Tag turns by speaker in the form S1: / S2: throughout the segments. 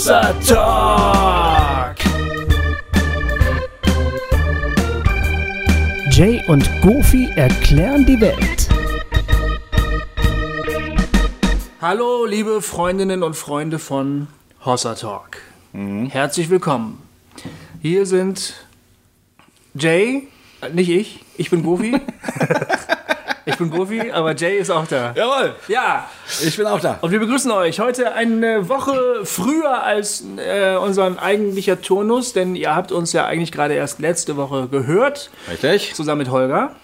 S1: Hossa Talk. Jay und Goofy erklären die Welt. Hallo, liebe Freundinnen und Freunde von Hossa Talk. Herzlich willkommen. Hier sind Jay, äh, nicht ich, ich bin Goofy. ich bin Goofy, aber Jay ist auch da.
S2: Jawohl,
S1: Ja,
S2: ich bin auch da.
S1: und wir begrüßen euch heute eine Woche früher als äh, unseren eigentlicher Turnus, denn ihr habt uns ja eigentlich gerade erst letzte Woche gehört,
S2: Richtig?
S1: zusammen mit Holger.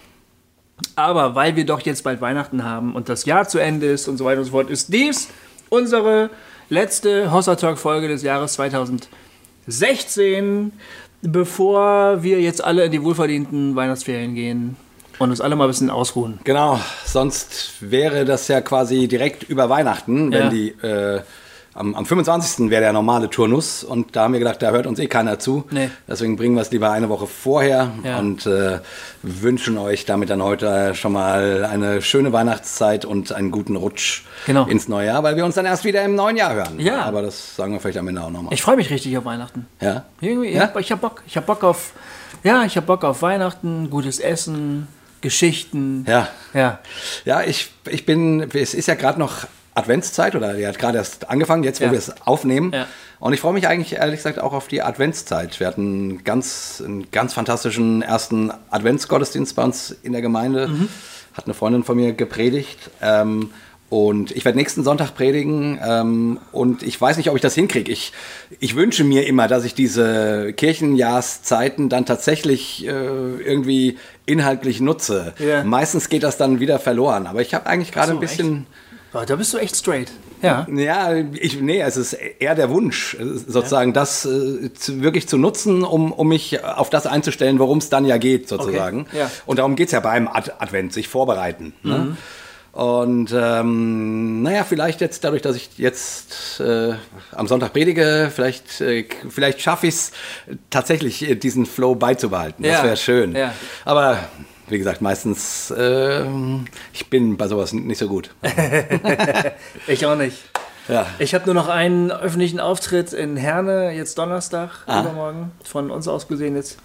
S1: Aber weil wir doch jetzt bald Weihnachten haben und das Jahr zu Ende ist und so weiter und so fort, ist dies unsere letzte Hossa Talk Folge des Jahres 2016, bevor wir jetzt alle in die wohlverdienten Weihnachtsferien gehen und uns alle mal ein bisschen ausruhen.
S2: Genau, sonst wäre das ja quasi direkt über Weihnachten, wenn
S1: Ja.
S2: die äh, am, am 25. wäre der normale Turnus und da haben wir gedacht, da hört uns eh keiner zu.
S1: Nee.
S2: Deswegen bringen wir es lieber eine Woche vorher
S1: Ja.
S2: und äh, wünschen euch damit dann heute schon mal eine schöne Weihnachtszeit und einen guten Rutsch
S1: Genau.
S2: ins neue Jahr, weil wir uns dann erst wieder im neuen Jahr hören.
S1: Ja.
S2: Aber das sagen wir vielleicht am Ende auch nochmal.
S1: Ich freue mich richtig auf Weihnachten.
S2: Ja?
S1: Irgendwie,
S2: Ja?
S1: ich hab Bock. Ich hab Bock auf, ja, ich hab Bock auf Weihnachten, gutes Essen, Geschichten.
S2: Ja.
S1: Ja.
S2: Ja, ich, ich bin, es ist ja gerade noch Adventszeit oder die hat gerade erst angefangen, jetzt wo
S1: Ja.
S2: wir es aufnehmen.
S1: Ja.
S2: Und ich freue mich eigentlich ehrlich gesagt auch auf die Adventszeit. Wir hatten ganz, einen ganz fantastischen ersten Adventsgottesdienst bei uns in der Gemeinde.
S1: Mhm.
S2: Hat eine Freundin von mir gepredigt. Ähm, und ich werde nächsten Sonntag predigen ähm, und ich weiß nicht, ob ich das hinkriege. Ich, ich wünsche mir immer, dass ich diese Kirchenjahrszeiten dann tatsächlich äh, irgendwie inhaltlich nutze.
S1: Ja.
S2: Meistens geht das dann wieder verloren. Aber ich habe eigentlich gerade
S1: so,
S2: ein bisschen...
S1: Oh, da bist du echt straight. Ja.
S2: Ja, ich, nee, es ist eher der Wunsch, äh, sozusagen das äh, zu, wirklich zu nutzen, um, um mich auf das einzustellen, worum es dann ja geht, sozusagen.
S1: Okay, ja.
S2: Und darum geht's ja beim Ad Advent, sich vorbereiten. Ne? Und ähm, naja, vielleicht jetzt dadurch, dass ich jetzt äh, am Sonntag predige, vielleicht, äh, vielleicht schaffe ich es tatsächlich, äh, diesen Flow beizubehalten. Das
S1: Ja,
S2: wäre schön.
S1: ja.
S2: Aber wie gesagt, meistens, äh, ich bin bei sowas nicht so gut.
S1: Ich auch nicht.
S2: Ja.
S1: Ich habe nur noch einen öffentlichen Auftritt in Herne, jetzt Donnerstag,
S2: Ah.
S1: übermorgen, von uns aus gesehen jetzt.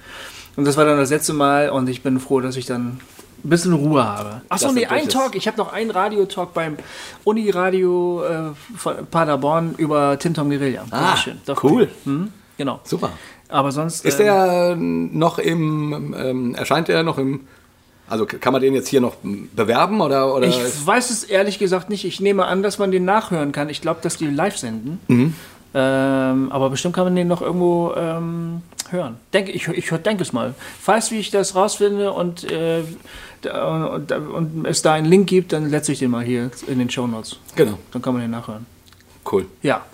S1: Und das war dann das letzte Mal und ich bin froh, dass ich dann ein bisschen Ruhe habe. Achso,
S2: Das
S1: nee, ein Talk. Ich habe noch einen Radiotalk beim Uniradio äh, von Paderborn über Tim Tom Guerilla.
S2: Ah,
S1: schön. Doch,
S2: cool.
S1: Hm, genau.
S2: Super.
S1: Aber sonst.
S2: Ist
S1: ähm,
S2: der noch im, ähm, erscheint der noch im, also kann man den jetzt hier noch bewerben oder? oder
S1: Ich weiß es ehrlich gesagt nicht. Ich nehme an, dass man den nachhören kann. Ich glaube, dass die live senden.
S2: Mhm.
S1: Ähm, aber bestimmt kann man den noch irgendwo ähm, hören. Denk, ich ich denke es mal. Falls wie ich das rausfinde und, äh, und, und es da einen Link gibt, dann setze ich den mal hier in den Show Notes.
S2: genau,
S1: Dann kann man den nachhören.
S2: cool.
S1: Ja.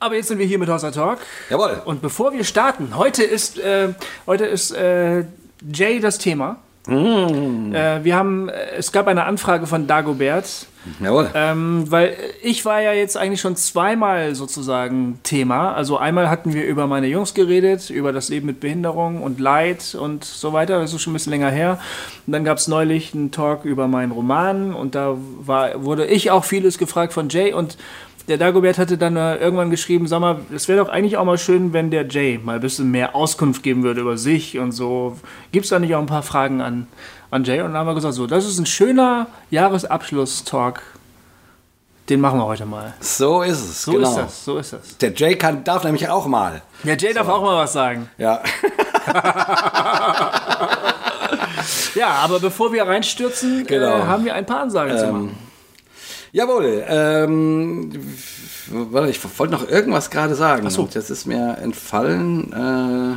S1: Aber jetzt sind wir hier mit Hossa Talk.
S2: Jawohl.
S1: Und bevor wir starten, heute ist, äh, heute ist äh, Jay das Thema. Äh, wir haben, äh, es gab eine Anfrage von Dagobert,
S2: Jawohl.
S1: ähm, weil ich war ja jetzt eigentlich schon zweimal sozusagen Thema. Also einmal hatten wir über meine Jungs geredet, über das Leben mit Behinderung und Leid und so weiter. Das ist schon ein bisschen länger her. Und dann gab es neulich einen Talk über meinen Roman und da war, wurde ich auch vieles gefragt von Jay und der Dagobert hatte dann äh, irgendwann geschrieben, sag mal, es wäre doch eigentlich auch mal schön, wenn der Jay mal ein bisschen mehr Auskunft geben würde über sich und so. Gibt es da nicht auch ein paar Fragen an, an Jay? Und dann haben wir gesagt, so, das ist ein schöner Jahresabschluss-Talk. Den machen wir heute mal.
S2: so ist es,
S1: So
S2: genau.
S1: ist das, so ist das.
S2: Der Jay kann, darf nämlich auch mal.
S1: Ja, Jay darf auch mal was sagen.
S2: Ja.
S1: Ja, aber bevor wir reinstürzen,
S2: Genau.
S1: äh, haben wir ein paar Ansagen zu machen.
S2: Jawohl. Ähm, warte, ich wollte noch irgendwas gerade sagen.
S1: so.
S2: Und Das ist mir entfallen. Äh,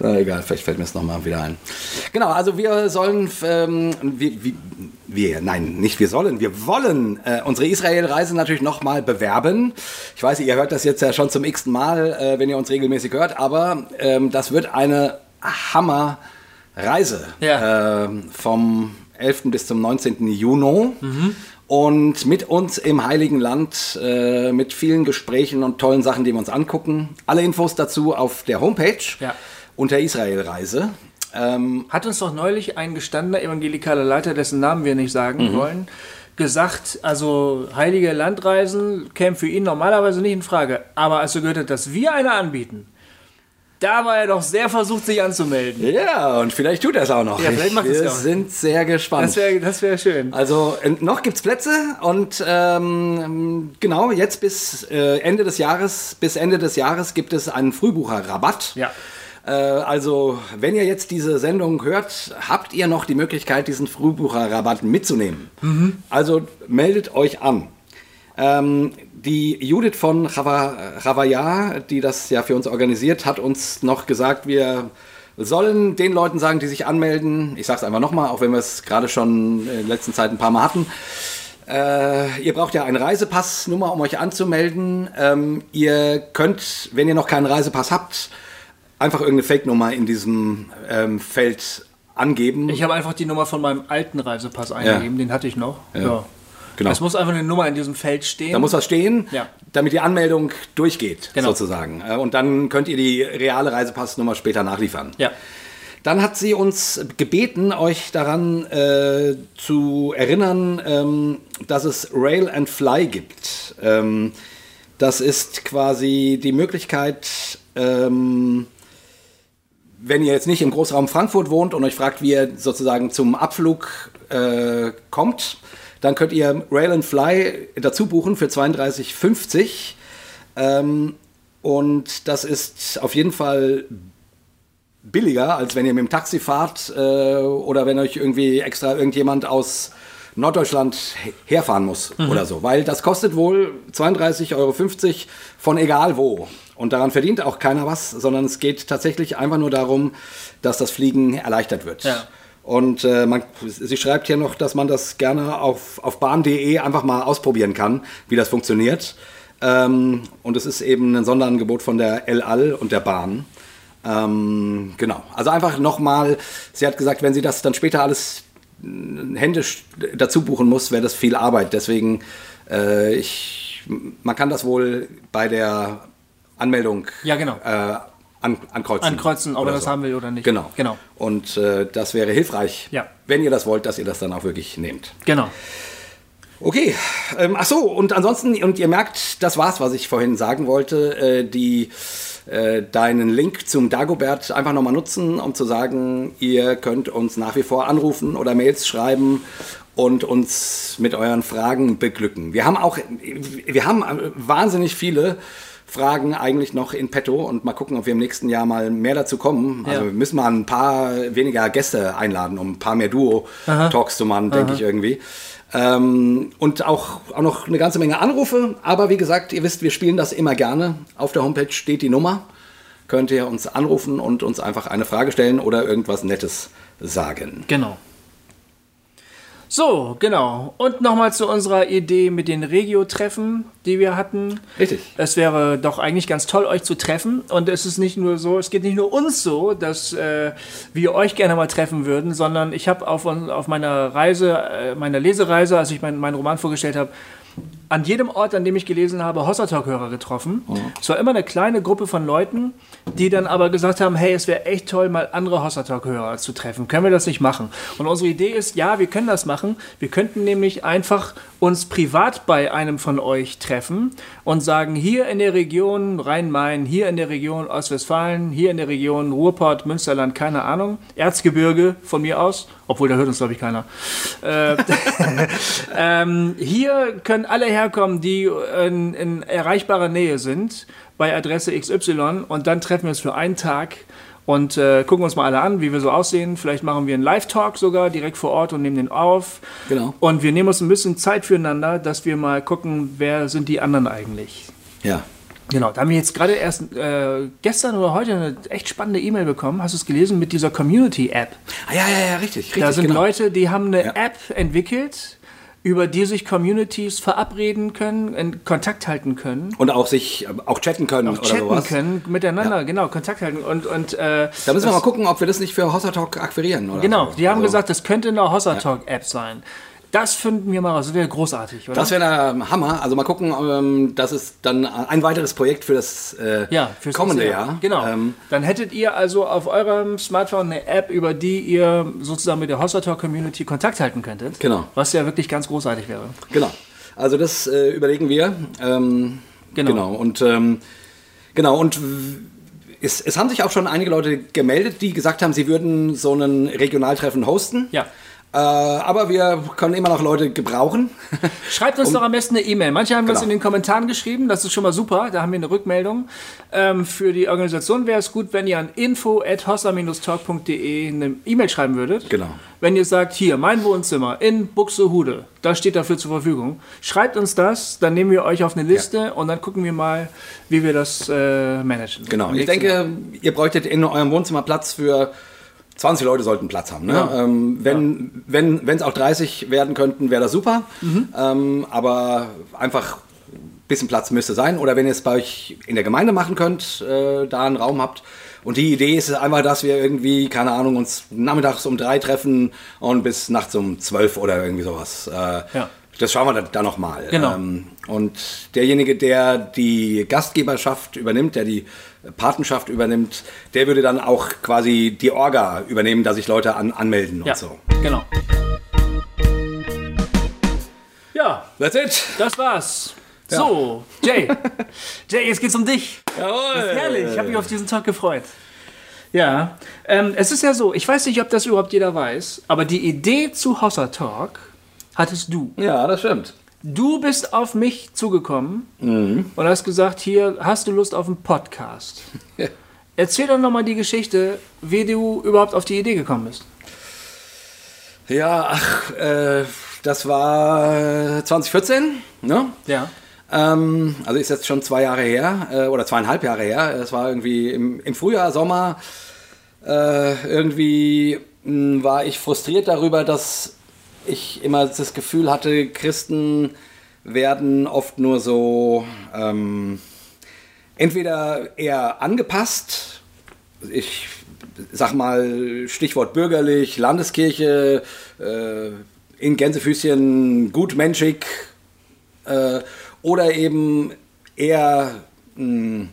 S2: na, egal, vielleicht fällt mir es nochmal wieder ein. Genau, also wir sollen, ähm, wir, wir, wir, nein, nicht wir sollen, wir wollen äh, unsere Israel-Reise natürlich nochmal bewerben. Ich weiß, ihr hört das jetzt ja schon zum x-ten Mal, äh, wenn ihr uns regelmäßig hört, aber ähm, das wird eine Hammer-Reise
S1: Ja.
S2: ähm, vom 11. bis zum 19. Juni. Und mit uns im Heiligen Land, äh, mit vielen Gesprächen und tollen Sachen, die wir uns angucken. Alle Infos dazu auf der Homepage
S1: Ja.
S2: unter Israel-Reise. Ähm,
S1: Hat uns doch neulich ein gestandener evangelikaler Leiter, dessen Namen wir nicht sagen wollen, gesagt, also heilige Landreisen kämen für ihn normalerweise nicht in Frage. Aber als er gehört hat, dass wir eine anbieten, da war er doch sehr versucht, sich anzumelden.
S2: Ja, und vielleicht tut er es auch noch.
S1: Ja, vielleicht macht
S2: Wir
S1: es ja auch.
S2: sind sehr gespannt.
S1: Das wäre das wär schön.
S2: Also noch gibt's Plätze und ähm, genau jetzt bis äh, Ende des Jahres, bis Ende des Jahres gibt es einen Frühbucherrabatt.
S1: Ja.
S2: Äh, also wenn ihr jetzt diese Sendung hört, habt ihr noch die Möglichkeit, diesen Frühbucherrabatt mitzunehmen. Also meldet euch an. Ähm, die Judith von Ravaya, die das ja für uns organisiert, hat uns noch gesagt, wir sollen den Leuten sagen, die sich anmelden, ich sage es einfach nochmal, auch wenn wir es gerade schon in der letzten Zeit ein paar Mal hatten, äh, ihr braucht ja eine Reisepassnummer, um euch anzumelden. Ähm, ihr könnt, wenn ihr noch keinen Reisepass habt, einfach irgendeine Fake-Nummer in diesem ähm, Feld angeben.
S1: Ich habe einfach die Nummer von meinem alten Reisepass eingegeben, den hatte ich noch. Ja.
S2: Genau.
S1: Es muss einfach eine Nummer in diesem Feld stehen.
S2: Da muss was stehen,
S1: Ja.
S2: damit die Anmeldung durchgeht,
S1: Genau.
S2: sozusagen. Äh, Und dann könnt ihr die reale Reisepassnummer später nachliefern.
S1: ja.
S2: Dann hat sie uns gebeten, euch daran äh, zu erinnern, ähm, dass es Rail and Fly gibt. Ähm, das ist quasi die Möglichkeit, ähm, wenn ihr jetzt nicht im Großraum Frankfurt wohnt und euch fragt, wie ihr sozusagen zum Abflug äh, kommt, dann könnt ihr Rail and Fly dazu buchen für 32,50. Ähm, und das ist auf jeden Fall billiger, als wenn ihr mit dem Taxi fahrt äh, oder wenn euch irgendwie extra irgendjemand aus Norddeutschland he- herfahren muss oder so. Weil das kostet wohl 32,50 Euro von egal wo. Und daran verdient auch keiner was, sondern es geht tatsächlich einfach nur darum, dass das Fliegen erleichtert wird.
S1: Ja.
S2: Und äh, man, sie schreibt hier noch, dass man das gerne auf, auf bahn.de einfach mal ausprobieren kann, wie das funktioniert. Ähm, und es ist eben ein Sonderangebot von der El Al und der Bahn. Ähm, genau. Also einfach nochmal, sie hat gesagt, wenn sie das dann später alles äh, händisch dazu buchen muss, wäre das viel Arbeit. Deswegen, äh, ich, man kann das wohl bei der Anmeldung
S1: Ja, genau.
S2: äh, an, ankreuzen.
S1: Ankreuzen, ob er das haben will oder nicht.
S2: Genau.
S1: Genau.
S2: Und äh, das wäre hilfreich,
S1: Ja.
S2: wenn ihr das wollt, dass ihr das dann auch wirklich nehmt.
S1: Genau.
S2: Okay, ähm, ach so, und ansonsten, und ihr merkt, das war's, was ich vorhin sagen wollte, äh, die, äh, deinen Link zum Dagobert einfach nochmal nutzen, um zu sagen, ihr könnt uns nach wie vor anrufen oder Mails schreiben und uns mit euren Fragen beglücken. Wir haben auch, wir haben äh, wahnsinnig viele Fragen eigentlich noch in petto und mal gucken, ob wir im nächsten Jahr mal mehr dazu kommen. Also
S1: Ja.
S2: wir müssen mal ein paar weniger Gäste einladen, um ein paar mehr Duo-Talks zu machen, denke ich irgendwie. Ähm, und auch, auch noch eine ganze Menge Anrufe. Aber wie gesagt, ihr wisst, wir spielen das immer gerne. Auf der Homepage steht die Nummer. Könnt ihr uns anrufen und uns einfach eine Frage stellen oder irgendwas Nettes sagen.
S1: Genau. So, genau. Und nochmal zu unserer Idee mit den Regio-Treffen, die wir hatten.
S2: Richtig.
S1: Es wäre doch eigentlich ganz toll, euch zu treffen. Und es ist nicht nur so, es geht nicht nur uns so, dass äh, wir euch gerne mal treffen würden, sondern ich habe auf, auf meiner Reise, äh, meiner Lesereise, als ich meinen meinen Roman vorgestellt habe, an jedem Ort, an dem ich gelesen habe, Hossertalk-Hörer getroffen. Es war immer eine kleine Gruppe von Leuten, die dann aber gesagt haben, hey, es wäre echt toll, mal andere Hossertalk-Hörer zu treffen. Können wir das nicht machen? Und unsere Idee ist, ja, wir können das machen. Wir könnten nämlich einfach uns privat bei einem von euch treffen und sagen, hier in der Region Rhein-Main, hier in der Region Ostwestfalen, hier in der Region Ruhrpott, Münsterland, keine Ahnung, Erzgebirge von mir aus, obwohl da hört uns, glaube ich, keiner. Äh, ähm, hier können alle herkommen, die in, in erreichbarer Nähe sind, bei Adresse XY und dann treffen wir uns für einen Tag und äh, gucken uns mal alle an, wie wir so aussehen. Vielleicht machen wir einen Live-Talk sogar direkt vor Ort und nehmen den auf.
S2: Genau.
S1: Und wir nehmen uns ein bisschen Zeit füreinander, dass wir mal gucken, wer sind die anderen eigentlich.
S2: Ja.
S1: Genau, da haben wir jetzt gerade erst äh, gestern oder heute eine echt spannende E-Mail bekommen. Hast du es gelesen mit dieser Community-App?
S2: Ah, ja, ja, ja, richtig. richtig
S1: Da sind
S2: genau.
S1: Leute, die haben eine
S2: Ja.
S1: App entwickelt, über die sich Communities verabreden können, in Kontakt halten können.
S2: Und auch sich äh, auch chatten können
S1: Auch
S2: oder
S1: chatten
S2: sowas.
S1: können, miteinander, genau, Kontakt halten. Und, und, äh,
S2: Da müssen wir mal gucken, ob wir das nicht für Hossa Talk akquirieren. Oder
S1: Genau,
S2: so.
S1: die haben
S2: Also-
S1: gesagt, das könnte eine Hossa Talk App sein. Das finden wir mal raus. Das wäre großartig, oder?
S2: Das wäre der Hammer. Also mal gucken, ähm, das ist dann ein weiteres Projekt für das äh,
S1: ja, fürs
S2: kommende
S1: nächste
S2: Jahr.
S1: Genau.
S2: Ähm,
S1: Dann hättet ihr also auf eurem Smartphone eine App, über die ihr sozusagen mit der Hossa Talk Community Kontakt halten könntet.
S2: Genau.
S1: Was ja wirklich ganz großartig wäre.
S2: genau. Also das äh, überlegen wir. Ähm,
S1: Genau.
S2: genau. Und ähm, genau und es, es haben sich auch schon einige Leute gemeldet, die gesagt haben, sie würden so einen Regionaltreffen hosten.
S1: Ja.
S2: Äh, aber wir können immer noch Leute gebrauchen.
S1: Schreibt uns doch am besten eine E-Mail. Manche haben das
S2: Genau.
S1: in den Kommentaren geschrieben, das ist schon mal super, da haben wir eine Rückmeldung. Ähm, für die Organisation wäre es gut, wenn ihr an info.hossa-talk.de eine E-Mail schreiben würdet.
S2: Genau.
S1: Wenn ihr sagt, hier, mein Wohnzimmer in Buxtehude, das steht dafür zur Verfügung. Schreibt uns das, dann nehmen wir euch auf eine Liste und dann gucken wir mal, wie wir das äh, managen.
S2: Genau. Ich denke, ihr bräuchtet in eurem Wohnzimmer Platz für 20 Leute sollten Platz haben. Ne?
S1: Ja.
S2: Ähm, wenn wenn wenn es auch 30 werden könnten, wäre das super.
S1: Mhm.
S2: Ähm, aber einfach ein bisschen Platz müsste sein. Oder wenn ihr es bei euch in der Gemeinde machen könnt, äh, da einen Raum habt. Und die Idee ist einfach, dass wir irgendwie, keine Ahnung, uns nachmittags um drei treffen und bis nachts um zwölf oder irgendwie sowas. Äh,
S1: Ja.
S2: Das schauen wir dann, dann nochmal.
S1: Genau.
S2: Ähm, und derjenige, der die Gastgeberschaft übernimmt, der die Patenschaft übernimmt, der würde dann auch quasi die Orga übernehmen, dass sich Leute an, anmelden
S1: Ja,
S2: und so.
S1: genau. Ja,
S2: That's it.
S1: das war's. So, Jay. Jay, jetzt geht's um dich.
S2: Jawohl.
S1: Das ist herrlich, ich habe mich auf diesen Tag gefreut. Ja, ähm, es ist ja so, ich weiß nicht, ob das überhaupt jeder weiß, aber die Idee zu Hossa Talk hattest du.
S2: Ja, das stimmt.
S1: Du bist auf mich zugekommen
S2: Mhm.
S1: und hast gesagt, hier, hast du Lust auf einen Podcast? Erzähl doch nochmal die Geschichte, wie du überhaupt auf die Idee gekommen bist.
S2: Ja, ach, äh, das war 2014, ne?
S1: Ja.
S2: Ähm, also ist jetzt schon zwei Jahre her äh, oder zweieinhalb Jahre her. Es war irgendwie im, im Frühjahr, Sommer. Äh, irgendwie mh, war ich frustriert darüber, dass ich immer das Gefühl hatte, Christen werden oft nur so ähm, entweder eher angepasst. Ich sag mal Stichwort bürgerlich, Landeskirche, äh, in Gänsefüßchen gutmenschig äh, oder eben eher mh,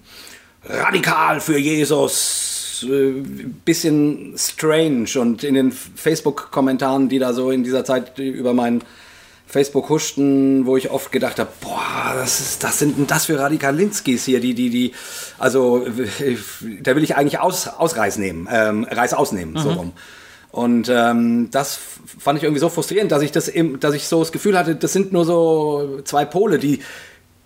S2: radikal für Jesus, äh, bisschen strange und in den Facebook-Kommentaren, die da so in dieser Zeit über mein Facebook huschten, wo ich oft gedacht habe, boah, das, ist, das sind denn das für Radikalinskis hier, die, die, die, also da will ich eigentlich aus, Ausreiß nehmen, ähm, Reiß ausnehmen, so rum. Und ähm, das fand ich irgendwie so frustrierend, dass ich das, dass ich so das Gefühl hatte, das sind nur so zwei Pole, die,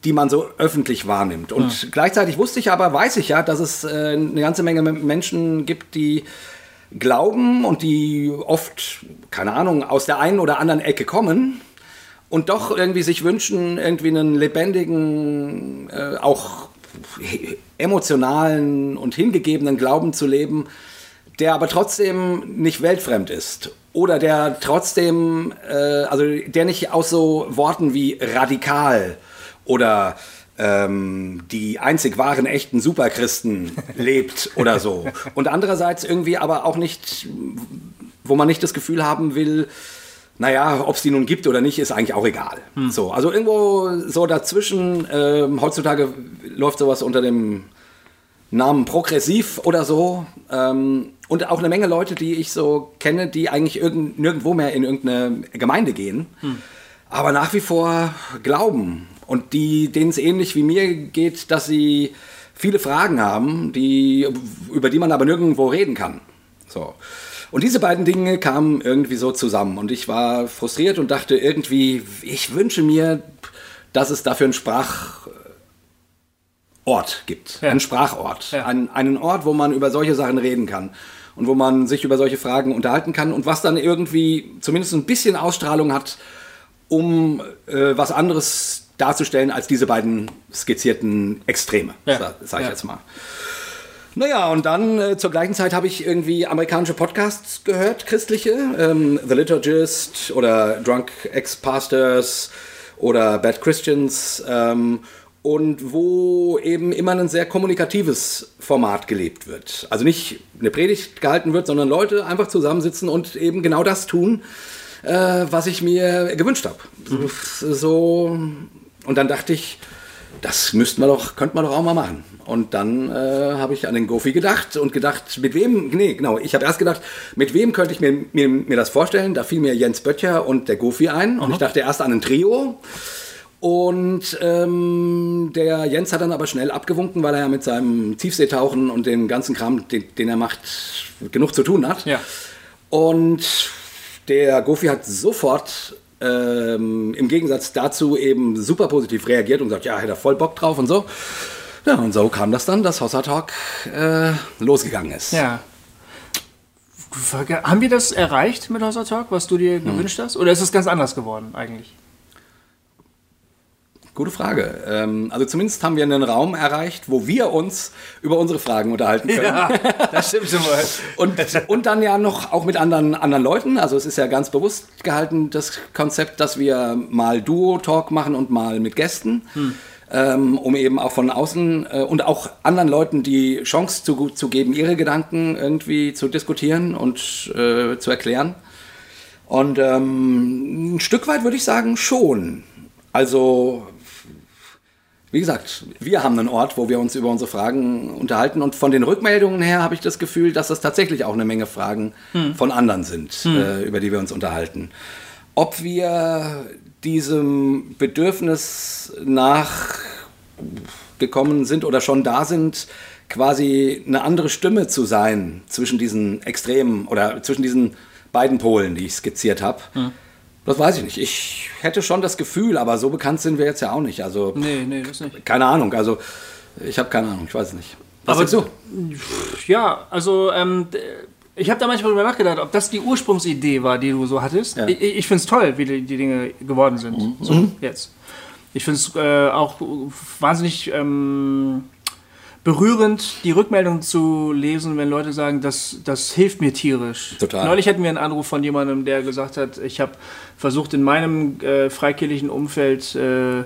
S2: die man so öffentlich wahrnimmt. Und gleichzeitig wusste ich aber, weiß ich ja, dass es äh, eine ganze Menge Menschen gibt, die glauben und die oft, keine Ahnung, aus der einen oder anderen Ecke kommen und doch irgendwie sich wünschen, irgendwie einen lebendigen, äh, auch emotionalen und hingegebenen Glauben zu leben, der aber trotzdem nicht weltfremd ist. Oder der trotzdem, äh, also der nicht aus so Worten wie radikal oder ähm, die einzig wahren echten Superchristen lebt oder so. Und andererseits irgendwie aber auch nicht, wo man nicht das Gefühl haben will, naja, ob es die nun gibt oder nicht, ist eigentlich auch egal. So, also irgendwo so dazwischen, ähm, heutzutage läuft sowas unter dem Namen progressiv oder so. Ähm, und auch eine Menge Leute, die ich so kenne, die eigentlich irgend, nirgendwo mehr in irgendeine Gemeinde gehen, aber nach wie vor glauben. Und die, denen es ähnlich wie mir geht, dass sie viele Fragen haben, die, über die man aber nirgendwo reden kann. So. Und diese beiden Dinge kamen irgendwie so zusammen. Und ich war frustriert und dachte irgendwie, ich wünsche mir, dass es dafür einen Sprachort gibt.
S1: Ja.
S2: Einen Sprachort.
S1: Ja.
S2: Einen, einen Ort, wo man über solche Sachen reden kann. Und wo man sich über solche Fragen unterhalten kann. Und was dann irgendwie zumindest ein bisschen Ausstrahlung hat, um äh, was anderes darzustellen als diese beiden skizzierten Extreme,
S1: Ja.
S2: sa- sag ich
S1: Ja.
S2: jetzt mal. Naja, und dann äh, zur gleichen Zeit habe ich irgendwie amerikanische Podcasts gehört, christliche. Ähm, The Liturgist oder Drunk Ex-Pastors oder Bad Christians. Ähm, und wo eben immer ein sehr kommunikatives Format gelebt wird. Also nicht eine Predigt gehalten wird, sondern Leute einfach zusammensitzen und eben genau das tun, äh, was ich mir gewünscht habe. Mhm. So, und dann dachte ich, das müssten wir doch, könnte man doch auch mal machen. Und dann äh, habe ich an den Gofi gedacht und gedacht, mit wem, nee, genau, ich habe erst gedacht, mit wem könnte ich mir, mir, mir das vorstellen? Da fiel mir Jens Böttcher und der Gofi ein. Aha. Und ich dachte erst an ein Trio. Und ähm, der Jens hat dann aber schnell abgewunken, weil er ja mit seinem Tiefseetauchen und dem ganzen Kram, den, den er macht, genug zu tun hat.
S1: Ja.
S2: Und der Gofi hat sofort ähm, im Gegensatz dazu eben super positiv reagiert und sagt, ja, hätte er voll Bock drauf und so. Ja, und so kam das dann, dass Hossa Talk äh, losgegangen ist.
S1: Ja. Haben wir das erreicht mit Hossa Talk, was du dir hm. gewünscht hast? Oder ist es ganz anders geworden eigentlich?
S2: Gute Frage. Ähm, also zumindest haben wir einen Raum erreicht, wo wir uns über unsere Fragen unterhalten können. Ja,
S1: das stimmt schon mal.
S2: und, und dann ja noch auch mit anderen, anderen Leuten. Also es ist ja ganz bewusst gehalten, das Konzept, dass wir mal Duo-Talk machen und mal mit Gästen. Hm. Ähm, um eben auch von außen äh, und auch anderen Leuten die Chance zu, zu geben, ihre Gedanken irgendwie zu diskutieren und äh, zu erklären. Und ähm, ein Stück weit würde ich sagen, schon. Also wie gesagt, wir haben einen Ort, wo wir uns über unsere Fragen unterhalten und von den Rückmeldungen her habe ich das Gefühl, dass das tatsächlich auch eine Menge Fragen hm. von anderen sind, hm. äh, über die wir uns unterhalten. Ob wir diesem Bedürfnis nachgekommen sind oder schon da sind, quasi eine andere Stimme zu sein zwischen diesen Extremen oder zwischen diesen beiden Polen, die ich skizziert habe. Hm das weiß ich nicht. Ich hätte schon das Gefühl, aber so bekannt sind wir jetzt ja auch nicht. Also,
S1: nee, nee, das nicht.
S2: Keine Ahnung. Also, ich habe keine Ahnung. Ich weiß es nicht.
S1: Was aber du? Ja, also, ähm, ich habe da manchmal drüber nachgedacht, ob das die Ursprungsidee war, die du so hattest. Ja. Ich, ich finde es toll, wie die, die, Dinge geworden sind. Mhm. So, mhm. jetzt. Ich finde es äh, auch wahnsinnig. Ähm, berührend, die Rückmeldung zu lesen, wenn Leute sagen, das, das hilft mir tierisch.
S2: Total.
S1: Neulich hatten wir einen Anruf von jemandem, der gesagt hat, ich habe versucht in meinem äh, freikirchlichen Umfeld äh,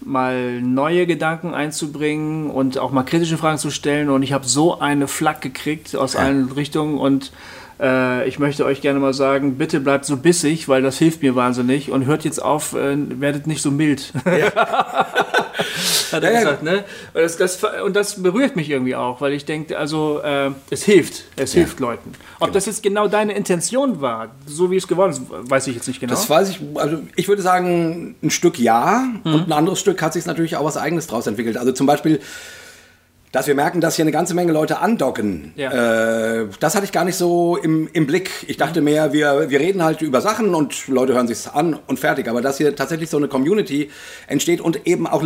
S1: mal neue Gedanken einzubringen und auch mal kritische Fragen zu stellen und ich habe so eine Flack gekriegt aus ja. allen Richtungen und äh, ich möchte euch gerne mal sagen, bitte bleibt so bissig, weil das hilft mir wahnsinnig und hört jetzt auf, äh, werdet nicht so mild. Ja. Hat er ja, gesagt, ne? Und das, das, und das, berührt mich irgendwie auch, weil ich denke, also äh, es hilft, es ja. hilft Leuten. Ob genau. das jetzt genau deine Intention war, so wie es geworden ist, weiß ich jetzt nicht genau.
S2: Das weiß ich, also ich würde sagen, ein Stück ja mhm. und ein anderes Stück hat sich natürlich auch was Eigenes draus entwickelt. Also zum Beispiel dass wir merken, dass hier eine ganze Menge Leute andocken. Ja. Äh, das hatte ich gar nicht so im, im Blick. Ich dachte mehr, wir, wir reden halt über Sachen und Leute hören sich an und fertig. Aber dass hier tatsächlich so eine Community entsteht und eben auch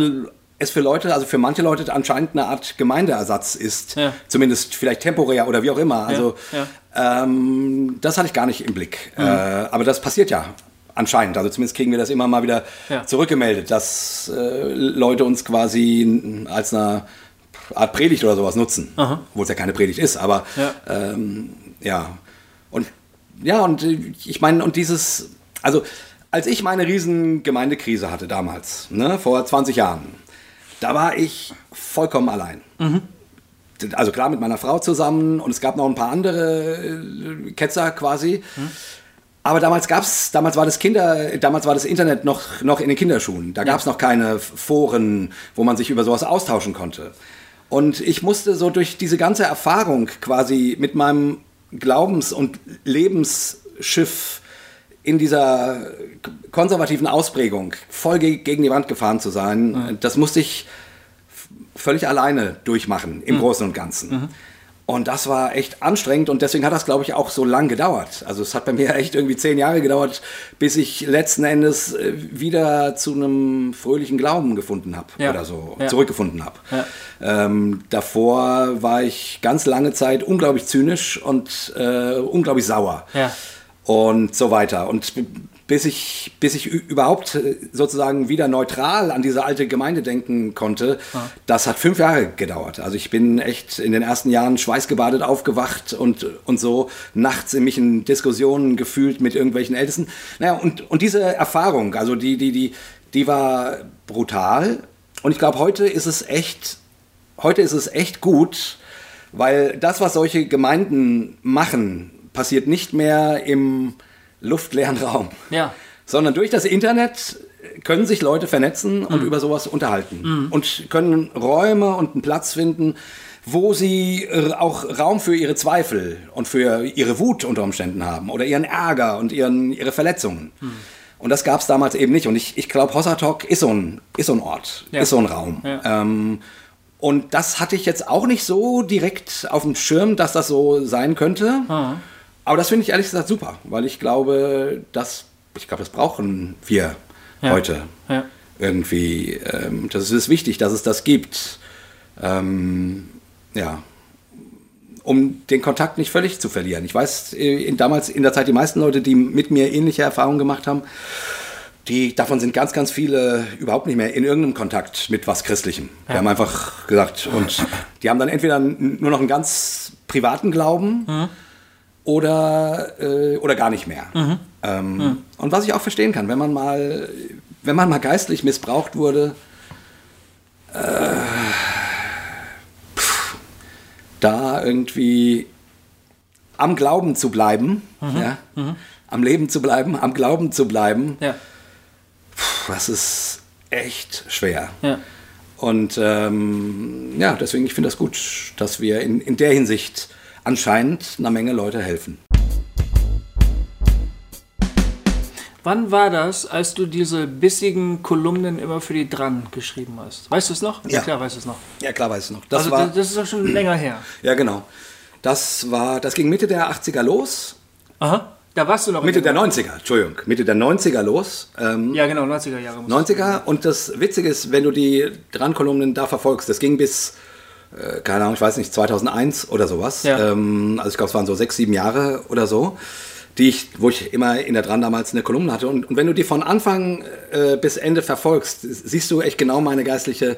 S2: es für Leute, also für manche Leute anscheinend eine Art Gemeindeersatz ist. Ja. Zumindest vielleicht temporär oder wie auch immer. Also ja. Ähm, das hatte ich gar nicht im Blick. Mhm. Äh, aber das passiert ja anscheinend. Also zumindest kriegen wir das immer mal wieder zurückgemeldet, dass äh, Leute uns quasi als eine Art Predigt oder sowas nutzen. Obwohl es ja keine Predigt ist, aber ja. Ähm, ja. Und ja, und ich meine, und dieses, also als ich meine riesen Gemeindekrise hatte damals, ne, vor 20 Jahren, da war ich vollkommen allein. Mhm. Also klar mit meiner Frau zusammen und es gab noch ein paar andere äh, Ketzer quasi. Mhm. Aber damals gab's, damals war das Kinder, damals war das Internet noch, noch in den Kinderschuhen. Da ja. gab es noch keine Foren, wo man sich über sowas austauschen konnte. Und ich musste so durch diese ganze Erfahrung quasi mit meinem Glaubens- und Lebensschiff in dieser konservativen Ausprägung voll gegen die Wand gefahren zu sein, mhm. das musste ich völlig alleine durchmachen im mhm. Großen und Ganzen. Und das war echt anstrengend und deswegen hat das, glaube ich, auch so lang gedauert. Also es hat bei mir echt irgendwie zehn Jahre gedauert, bis ich letzten Endes äh, wieder zu einem fröhlichen Glauben gefunden habe ja. oder so, ja. zurückgefunden habe. Ja. Ähm, davor war ich ganz lange Zeit unglaublich zynisch und äh, unglaublich sauer. Und so weiter. Und bis ich, bis ich überhaupt äh, sozusagen wieder neutral an diese alte Gemeinde denken konnte, ja. das hat fünf Jahre gedauert. Also ich bin echt in den ersten Jahren schweißgebadet aufgewacht und, und so nachts in mich in Diskussionen gefühlt mit irgendwelchen Ältesten. Naja, und, und diese Erfahrung, also die, die, die, die war brutal. Und ich glaube, heute ist es echt, heute ist es echt gut, weil das, was solche Gemeinden machen, passiert nicht mehr im luftleeren Raum.
S1: Ja.
S2: Sondern durch das Internet können sich Leute vernetzen und über sowas unterhalten. Und können Räume und einen Platz finden, wo sie äh, auch Raum für ihre Zweifel und für ihre Wut unter Umständen haben oder ihren Ärger und ihren, ihre Verletzungen. Und das gab es damals eben nicht. Und ich, ich glaube, Hossa Talk ist so ein, ist so ein Ort,
S1: Ja.
S2: ist so ein Raum.
S1: Ja.
S2: Ähm, und das hatte ich jetzt auch nicht so direkt auf dem Schirm, dass das so sein könnte. Aber das finde ich ehrlich gesagt super, weil ich glaube, dass, ich glaube, das brauchen wir
S1: Ja.
S2: heute
S1: Ja.
S2: irgendwie. Ähm, das ist wichtig, dass es das gibt. Ähm, ja. Um den Kontakt nicht völlig zu verlieren. Ich weiß, äh, in, damals in der Zeit, die meisten Leute, die mit mir ähnliche Erfahrungen gemacht haben, die, davon sind ganz, ganz viele überhaupt nicht mehr in irgendeinem Kontakt mit was Christlichem. Die haben einfach gesagt, und die haben dann entweder nur noch einen ganz privaten Glauben oder, äh, oder gar nicht mehr. Ähm, Und was ich auch verstehen kann, wenn man mal, wenn man mal geistlich missbraucht wurde, äh, pff, da irgendwie am Glauben zu bleiben, ja, am Leben zu bleiben, am Glauben zu bleiben,
S1: Ja.
S2: Puh, das ist echt schwer.
S1: Ja.
S2: Und ähm, ja, deswegen, ich finde das gut, dass wir in, in der Hinsicht anscheinend einer Menge Leute helfen.
S1: Wann war das, als du diese bissigen Kolumnen immer für die Dran geschrieben hast? Weißt du es noch?
S2: Ja.
S1: klar, weißt du es noch.
S2: Ja, klar weiß ich noch. Das
S1: also
S2: war,
S1: das, ist doch schon länger her.
S2: ja, genau. Das war, das ging Mitte der 80er los.
S1: Aha. Da warst du noch.
S2: Mitte der
S1: dem-
S2: 90er, Entschuldigung. Mitte der 90er los. Ähm,
S1: Ja, genau, 90er Jahre. muss
S2: 90er. Und das Witzige ist, wenn du die Dran-Kolumnen da verfolgst, das ging bis, äh, keine Ahnung, ich weiß nicht, 2001 oder sowas.
S1: Ja.
S2: Ähm, also ich glaube, es waren so sechs, sieben Jahre oder so, die ich, wo ich immer in der Dran damals eine Kolumne hatte. Und, und wenn du die von Anfang äh, bis Ende verfolgst, siehst du echt genau meine geistliche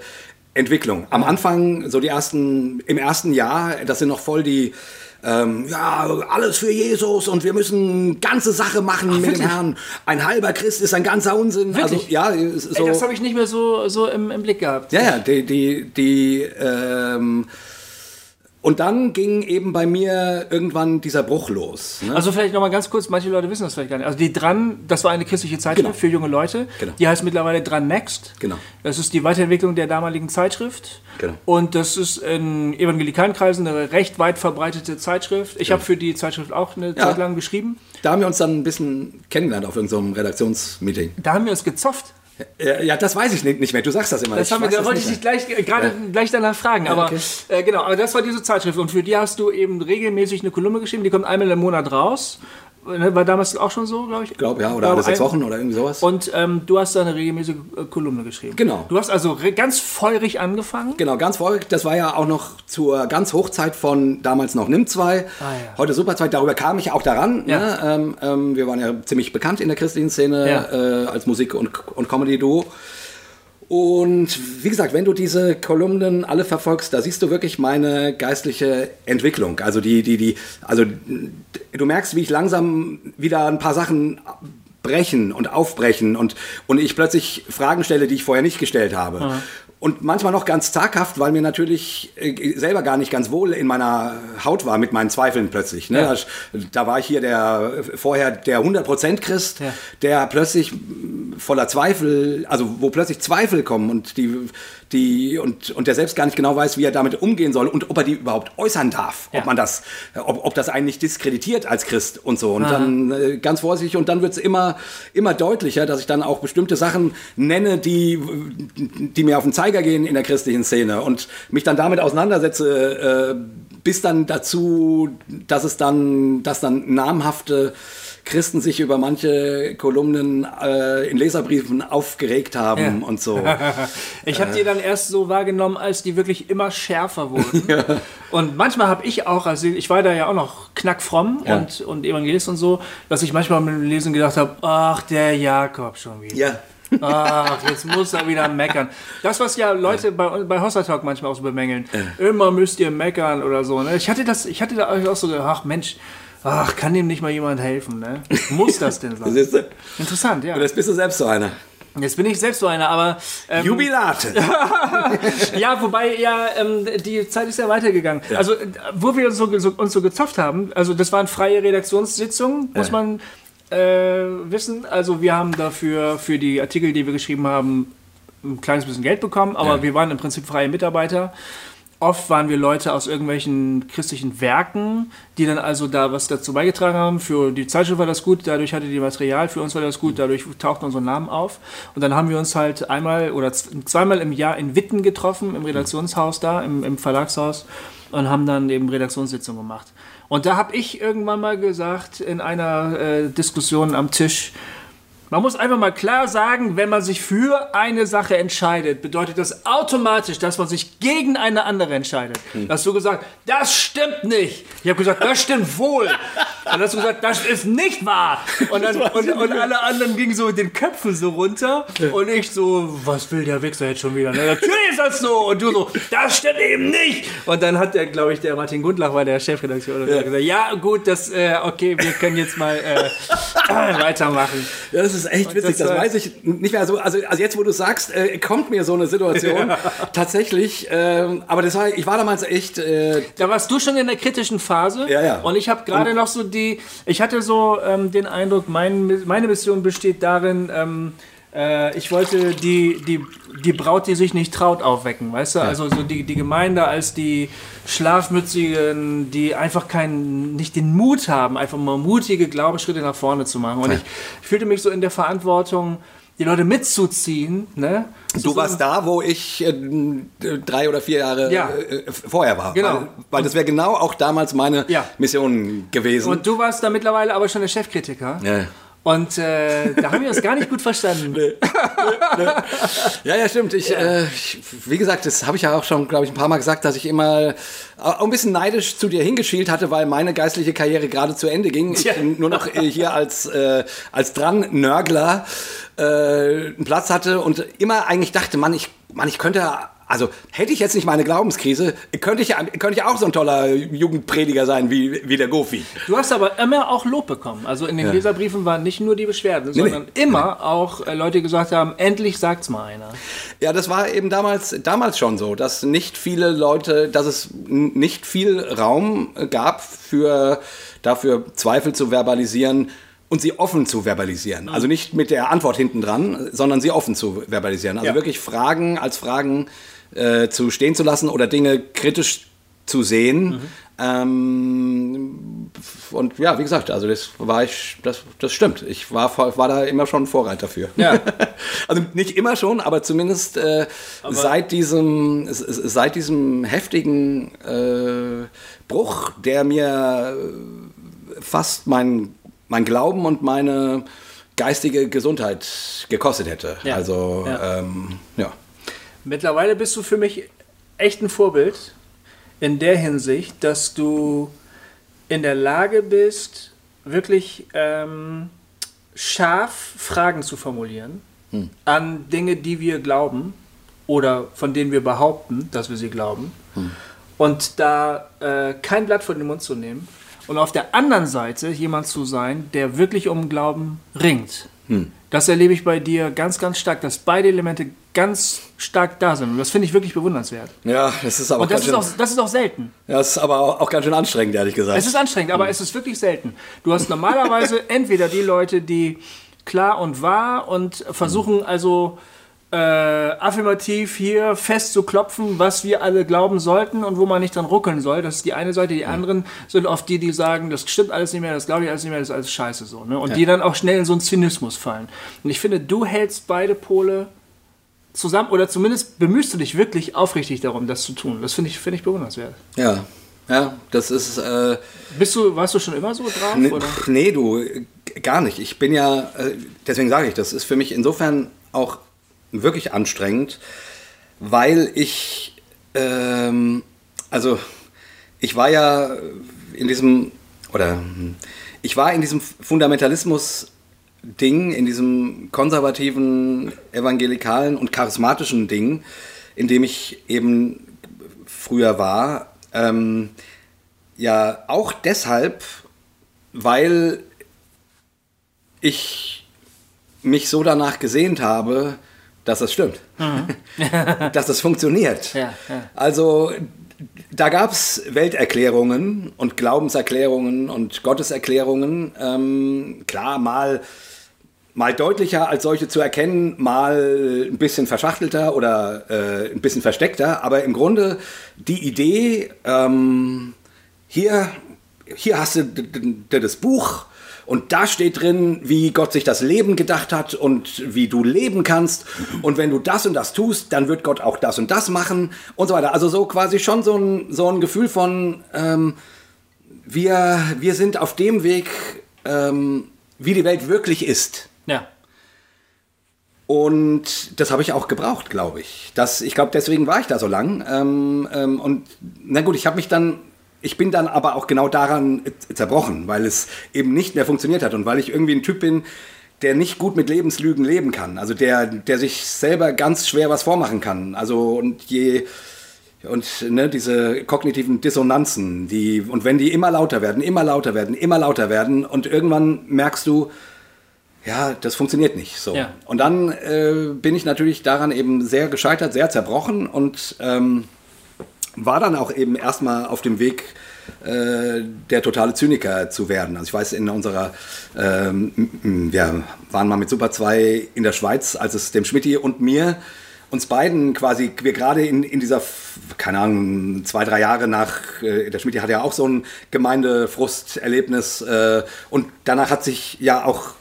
S2: Entwicklung. Am Anfang, so die ersten, im ersten Jahr, das sind noch voll die, ähm, ja, alles für Jesus und wir müssen ganze Sache machen mit dem
S1: wirklich?
S2: Herrn. Ein halber Christ ist ein ganzer Unsinn. Also,
S1: Wirklich?
S2: ja, ist so.
S1: Ey, das habe ich nicht mehr so, so im, im Blick gehabt.
S2: Ja, ja, die, die, die, ähm, und dann ging eben bei mir irgendwann dieser Bruch los. Ne?
S1: Also vielleicht nochmal ganz kurz, manche Leute wissen das vielleicht gar nicht. Also die Dran, das war eine christliche Zeitschrift
S2: Genau.
S1: für junge Leute.
S2: Genau.
S1: Die heißt mittlerweile Dran Next.
S2: Genau.
S1: Das ist die Weiterentwicklung der damaligen Zeitschrift.
S2: Genau.
S1: Und das ist in evangelikalen Kreisen eine recht weit verbreitete Zeitschrift. Ich habe für die Zeitschrift auch eine Zeit lang geschrieben.
S2: Da haben wir uns dann ein bisschen kennengelernt auf irgendeinem Redaktionsmeeting.
S1: Da haben wir uns gezofft.
S2: Ja, ja, das weiß ich nicht mehr. Du sagst das immer.
S1: Das haben wir,
S2: weiß
S1: da wollte ich dich gleich, äh, gerade gleich danach fragen. Aber
S2: okay.
S1: äh, genau, aber das war diese Zeitschrift. Und für die hast du eben regelmäßig eine Kolumne geschrieben. Die kommt einmal im Monat raus. Ne, War damals auch schon so, glaube ich.
S2: Ich glaube, ja, oder alle sechs Wochen oder irgendwie sowas.
S1: Und ähm, du hast da eine regelmäßige äh, Kolumne geschrieben.
S2: Genau.
S1: Du hast also ganz feurig angefangen.
S2: Genau, ganz vorrückt. Das war ja auch noch zur ganz Hochzeit von damals noch Nimm 2,
S1: ja.
S2: heute Super 2. Darüber kam ich auch daran.
S1: Ja.
S2: Ne? Ähm, ähm, wir waren ja ziemlich bekannt in der christlichen Szene
S1: Ja.
S2: äh, als Musik- und, und Comedy-Duo. Und wie gesagt, wenn du diese Kolumnen alle verfolgst, da siehst du wirklich meine geistliche Entwicklung. Also die, die, die, also du merkst, wie ich langsam wieder ein paar Sachen brechen und aufbrechen und, und ich plötzlich Fragen stelle, die ich vorher nicht gestellt habe. Und manchmal noch ganz zaghaft, weil mir natürlich äh, selber gar nicht ganz wohl in meiner Haut war mit meinen Zweifeln plötzlich. Ne?
S1: Ja.
S2: Da war ich hier der vorher der 100% Christ,
S1: Ja.
S2: der plötzlich voller Zweifel, also wo plötzlich Zweifel kommen und die, die und, und der selbst gar nicht genau weiß, wie er damit umgehen soll und ob er die überhaupt äußern darf,
S1: Ja.
S2: ob man das, ob, ob das einen nicht diskreditiert als Christ und so. Und dann äh, ganz vorsichtig und dann wird es immer, immer deutlicher, dass ich dann auch bestimmte Sachen nenne, die, die mir auf den Zeiger gehen in der christlichen Szene und mich dann damit auseinandersetze, äh, bis dann dazu, dass es dann, dass dann namhafte Christen sich über manche Kolumnen äh, in Leserbriefen aufgeregt haben
S1: Ja.
S2: und so.
S1: Ich habe die dann erst so wahrgenommen, als die wirklich immer schärfer wurden. Und manchmal habe ich auch, also ich war da ja auch noch knackfromm
S2: Ja.
S1: und, und Evangelist und so, dass ich manchmal mit dem Lesen gedacht habe, ach, der Jakob schon wieder.
S2: Ja.
S1: Ach, jetzt muss er wieder meckern. Das, was ja Leute bei, bei Hossa Talk manchmal auch so bemängeln. Immer müsst ihr meckern oder so. Ne? Ich, hatte das, ich hatte da auch so gedacht, ach Mensch, ach, kann dem nicht mal jemand helfen? Ne? Muss das denn sein?
S2: Siehst du?
S1: Interessant, ja.
S2: Und jetzt bist du selbst so einer.
S1: Jetzt bin ich selbst so einer, aber ähm,
S2: Jubilate.
S1: ja, wobei ja ähm, die Zeit ist ja weitergegangen. Also äh, wo wir uns so, so, uns so gezopft haben, also das waren freie Redaktionssitzungen, muss man äh, wissen. Also wir haben dafür, für die Artikel, die wir geschrieben haben, ein kleines bisschen Geld bekommen, aber
S2: Ja.
S1: wir waren im Prinzip freie Mitarbeiter. Oft waren wir Leute aus irgendwelchen christlichen Werken, die dann also da was dazu beigetragen haben. Für die Zeitschrift war das gut, dadurch hatte die Material, für uns war das gut, dadurch tauchten unsere Namen auf. Und dann haben wir uns halt einmal oder zweimal im Jahr in Witten getroffen, im Redaktionshaus da, im, im Verlagshaus und haben dann eben Redaktionssitzung gemacht. Und da habe ich irgendwann mal gesagt, in einer äh, Diskussion am Tisch, man muss einfach mal klar sagen, wenn man sich für eine Sache entscheidet, bedeutet das automatisch, dass man sich gegen eine andere entscheidet. Da hast du gesagt, das stimmt nicht. Ich habe gesagt, das stimmt wohl. Dann hast du gesagt, das ist nicht wahr. Und, dann, und, und alle anderen gingen so mit den Köpfen so runter. Und ich so, was will der Wichser jetzt schon wieder? Na, natürlich ist das so. Und du so, das stimmt eben nicht. Und dann hat der, glaube ich, der Martin Gundlach war der Chefredakteur oder so, gesagt, ja gut, das, äh, okay, wir können jetzt mal äh, weitermachen.
S2: Ja, das ist echt witzig,
S1: das
S2: das, weiß ich nicht mehr so. Also, also jetzt, wo du sagst, äh, kommt mir so eine Situation tatsächlich. ähm, aber das war, ich war damals echt. Äh,
S1: Da warst du schon in der kritischen Phase.
S2: Ja, ja.
S1: Und ich habe gerade noch so die, ich hatte so ähm, den Eindruck, mein, meine Mission besteht darin, ähm, äh, ich wollte die, die, die Braut, die sich nicht traut, aufwecken, weißt du? Also so die, die Gemeinde als die Schlafmützigen, die einfach keinen, nicht den Mut haben, einfach mal mutige Glaubensschritte nach vorne zu machen. Und ich, ich fühlte mich so in der Verantwortung, die Leute mitzuziehen, ne?
S2: du warst da, wo ich äh, drei oder vier Jahre
S1: Ja.
S2: äh, vorher war.
S1: Genau.
S2: Weil, weil das wäre genau auch damals meine
S1: Ja.
S2: Mission gewesen.
S1: Und du warst da mittlerweile aber schon der Chefkritiker.
S2: ja.
S1: Und äh, da haben wir uns gar nicht gut verstanden.
S2: Ja, ja, stimmt. Ich, äh, ich, wie gesagt, das habe ich ja auch schon, glaube ich, ein paar Mal gesagt, dass ich immer auch ein bisschen neidisch zu dir hingeschielt hatte, weil meine geistliche Karriere gerade zu Ende ging. Ich
S1: Tja.
S2: nur noch äh, hier als, äh, als Dran-Nörgler äh, einen Platz hatte und immer eigentlich dachte, Mann, ich, Mann, ich könnte, also hätte ich jetzt nicht meine Glaubenskrise, könnte ich, ja- könnte ich auch so ein toller Jugendprediger sein wie, wie der Gofi.
S1: Du hast aber immer auch Lob bekommen. Also in den Leserbriefen waren nicht nur die Beschwerden, sondern immer auch äh, Leute gesagt haben, endlich sagt's mal einer.
S2: Ja, das war eben damals, damals schon so, dass nicht viele Leute, dass es nicht viel Raum gab für, dafür Zweifel zu verbalisieren und sie offen zu verbalisieren. Also nicht mit der Antwort hinten dran, sondern sie offen zu verbalisieren. Also
S1: Ja.
S2: wirklich Fragen als Fragen äh, zu stehen zu lassen oder Dinge kritisch zu sehen. Ähm, und ja, wie gesagt, also das war ich, das, das stimmt. Ich war, war da immer schon Vorreiter für.
S1: Ja.
S2: also nicht immer schon, aber zumindest äh, seit diesem seit diesem heftigen äh, Bruch, der mir äh, fast mein, mein Glauben und meine geistige Gesundheit gekostet hätte.
S1: Ja.
S2: Also
S1: Ja.
S2: Ähm, ja.
S1: Mittlerweile bist du für mich echt ein Vorbild in der Hinsicht, dass du in der Lage bist, wirklich ähm, scharf Fragen zu formulieren an Dinge, die wir glauben oder von denen wir behaupten, dass wir sie glauben. Und da äh, kein Blatt vor den Mund zu nehmen und auf der anderen Seite jemand zu sein, der wirklich um Glauben ringt. Das erlebe ich bei dir ganz, ganz stark, dass beide Elemente ganz stark da sind. Und das finde ich wirklich bewundernswert.
S2: ja, das ist aber
S1: Und das ist,
S2: schön,
S1: auch, das ist auch selten.
S2: ja, das ist aber auch, auch ganz schön anstrengend, ehrlich gesagt.
S1: Es ist anstrengend, aber es ist wirklich selten. Du hast normalerweise entweder die Leute, die klar und wahr und versuchen also äh, affirmativ hier fest zu klopfen, was wir alle glauben sollten und wo man nicht dran ruckeln soll. Das ist die eine Seite. Die anderen sind oft die, die sagen, das stimmt alles nicht mehr, das glaube ich alles nicht mehr, das ist alles scheiße so. Ne? Und die dann auch schnell in so einen Zynismus fallen. Und ich finde, du hältst beide Pole zusammen oder zumindest bemühst du dich wirklich aufrichtig darum, das zu tun. Das finde ich, finde ich bewundernswert.
S2: ja, ja, das ist äh,
S1: Bist du, warst du schon immer so drauf?
S2: Nee,
S1: oder?
S2: nee, du, gar nicht. Ich bin ja, äh, deswegen sage ich, das ist für mich insofern auch wirklich anstrengend, weil ich, ähm, also ich war ja in diesem, oder hm, ich war in diesem Fundamentalismus-Ding, in diesem konservativen, evangelikalen und charismatischen Ding, in dem ich eben früher war, ähm, ja auch deshalb, weil ich mich so danach gesehnt habe, dass das stimmt. dass das funktioniert.
S1: Ja, ja.
S2: Also da gab es Welterklärungen und Glaubenserklärungen und Gotteserklärungen. Ähm, klar, mal, mal deutlicher als solche zu erkennen, mal ein bisschen verschachtelter oder äh, ein bisschen versteckter. Aber im Grunde die Idee, ähm, hier, hier hast du das Buch und da steht drin, wie Gott sich das Leben gedacht hat und wie du leben kannst. Und wenn du das und das tust, dann wird Gott auch das und das machen und so weiter. Also so quasi schon so ein, so ein Gefühl von, ähm, wir, wir sind auf dem Weg, ähm, wie die Welt wirklich ist.
S1: Ja.
S2: Und das habe ich auch gebraucht, glaube ich. Das, ich glaube, deswegen war ich da so lang. Ähm, ähm, und na gut, ich habe mich dann ich bin dann aber auch genau daran zerbrochen, weil es eben nicht mehr funktioniert hat und weil ich irgendwie ein Typ bin, der nicht gut mit Lebenslügen leben kann. Also der, der sich selber ganz schwer was vormachen kann. Also und je und ne, diese kognitiven Dissonanzen, die und wenn die immer lauter werden, immer lauter werden, immer lauter werden und irgendwann merkst du, ja, das funktioniert nicht so. Ja. Und dann äh, bin ich natürlich daran eben sehr gescheitert, sehr zerbrochen und ähm, war dann auch eben erstmal auf dem Weg, äh, der totale Zyniker zu werden. Also ich weiß, in unserer, ähm, wir waren mal mit Super 2 in der Schweiz, als es dem Schmidti und mir uns beiden quasi, wir gerade in, in dieser, keine Ahnung, zwei, drei Jahre nach, äh, der Schmidt hat ja auch so ein Gemeindefrusterlebnis äh, und danach hat sich ja auch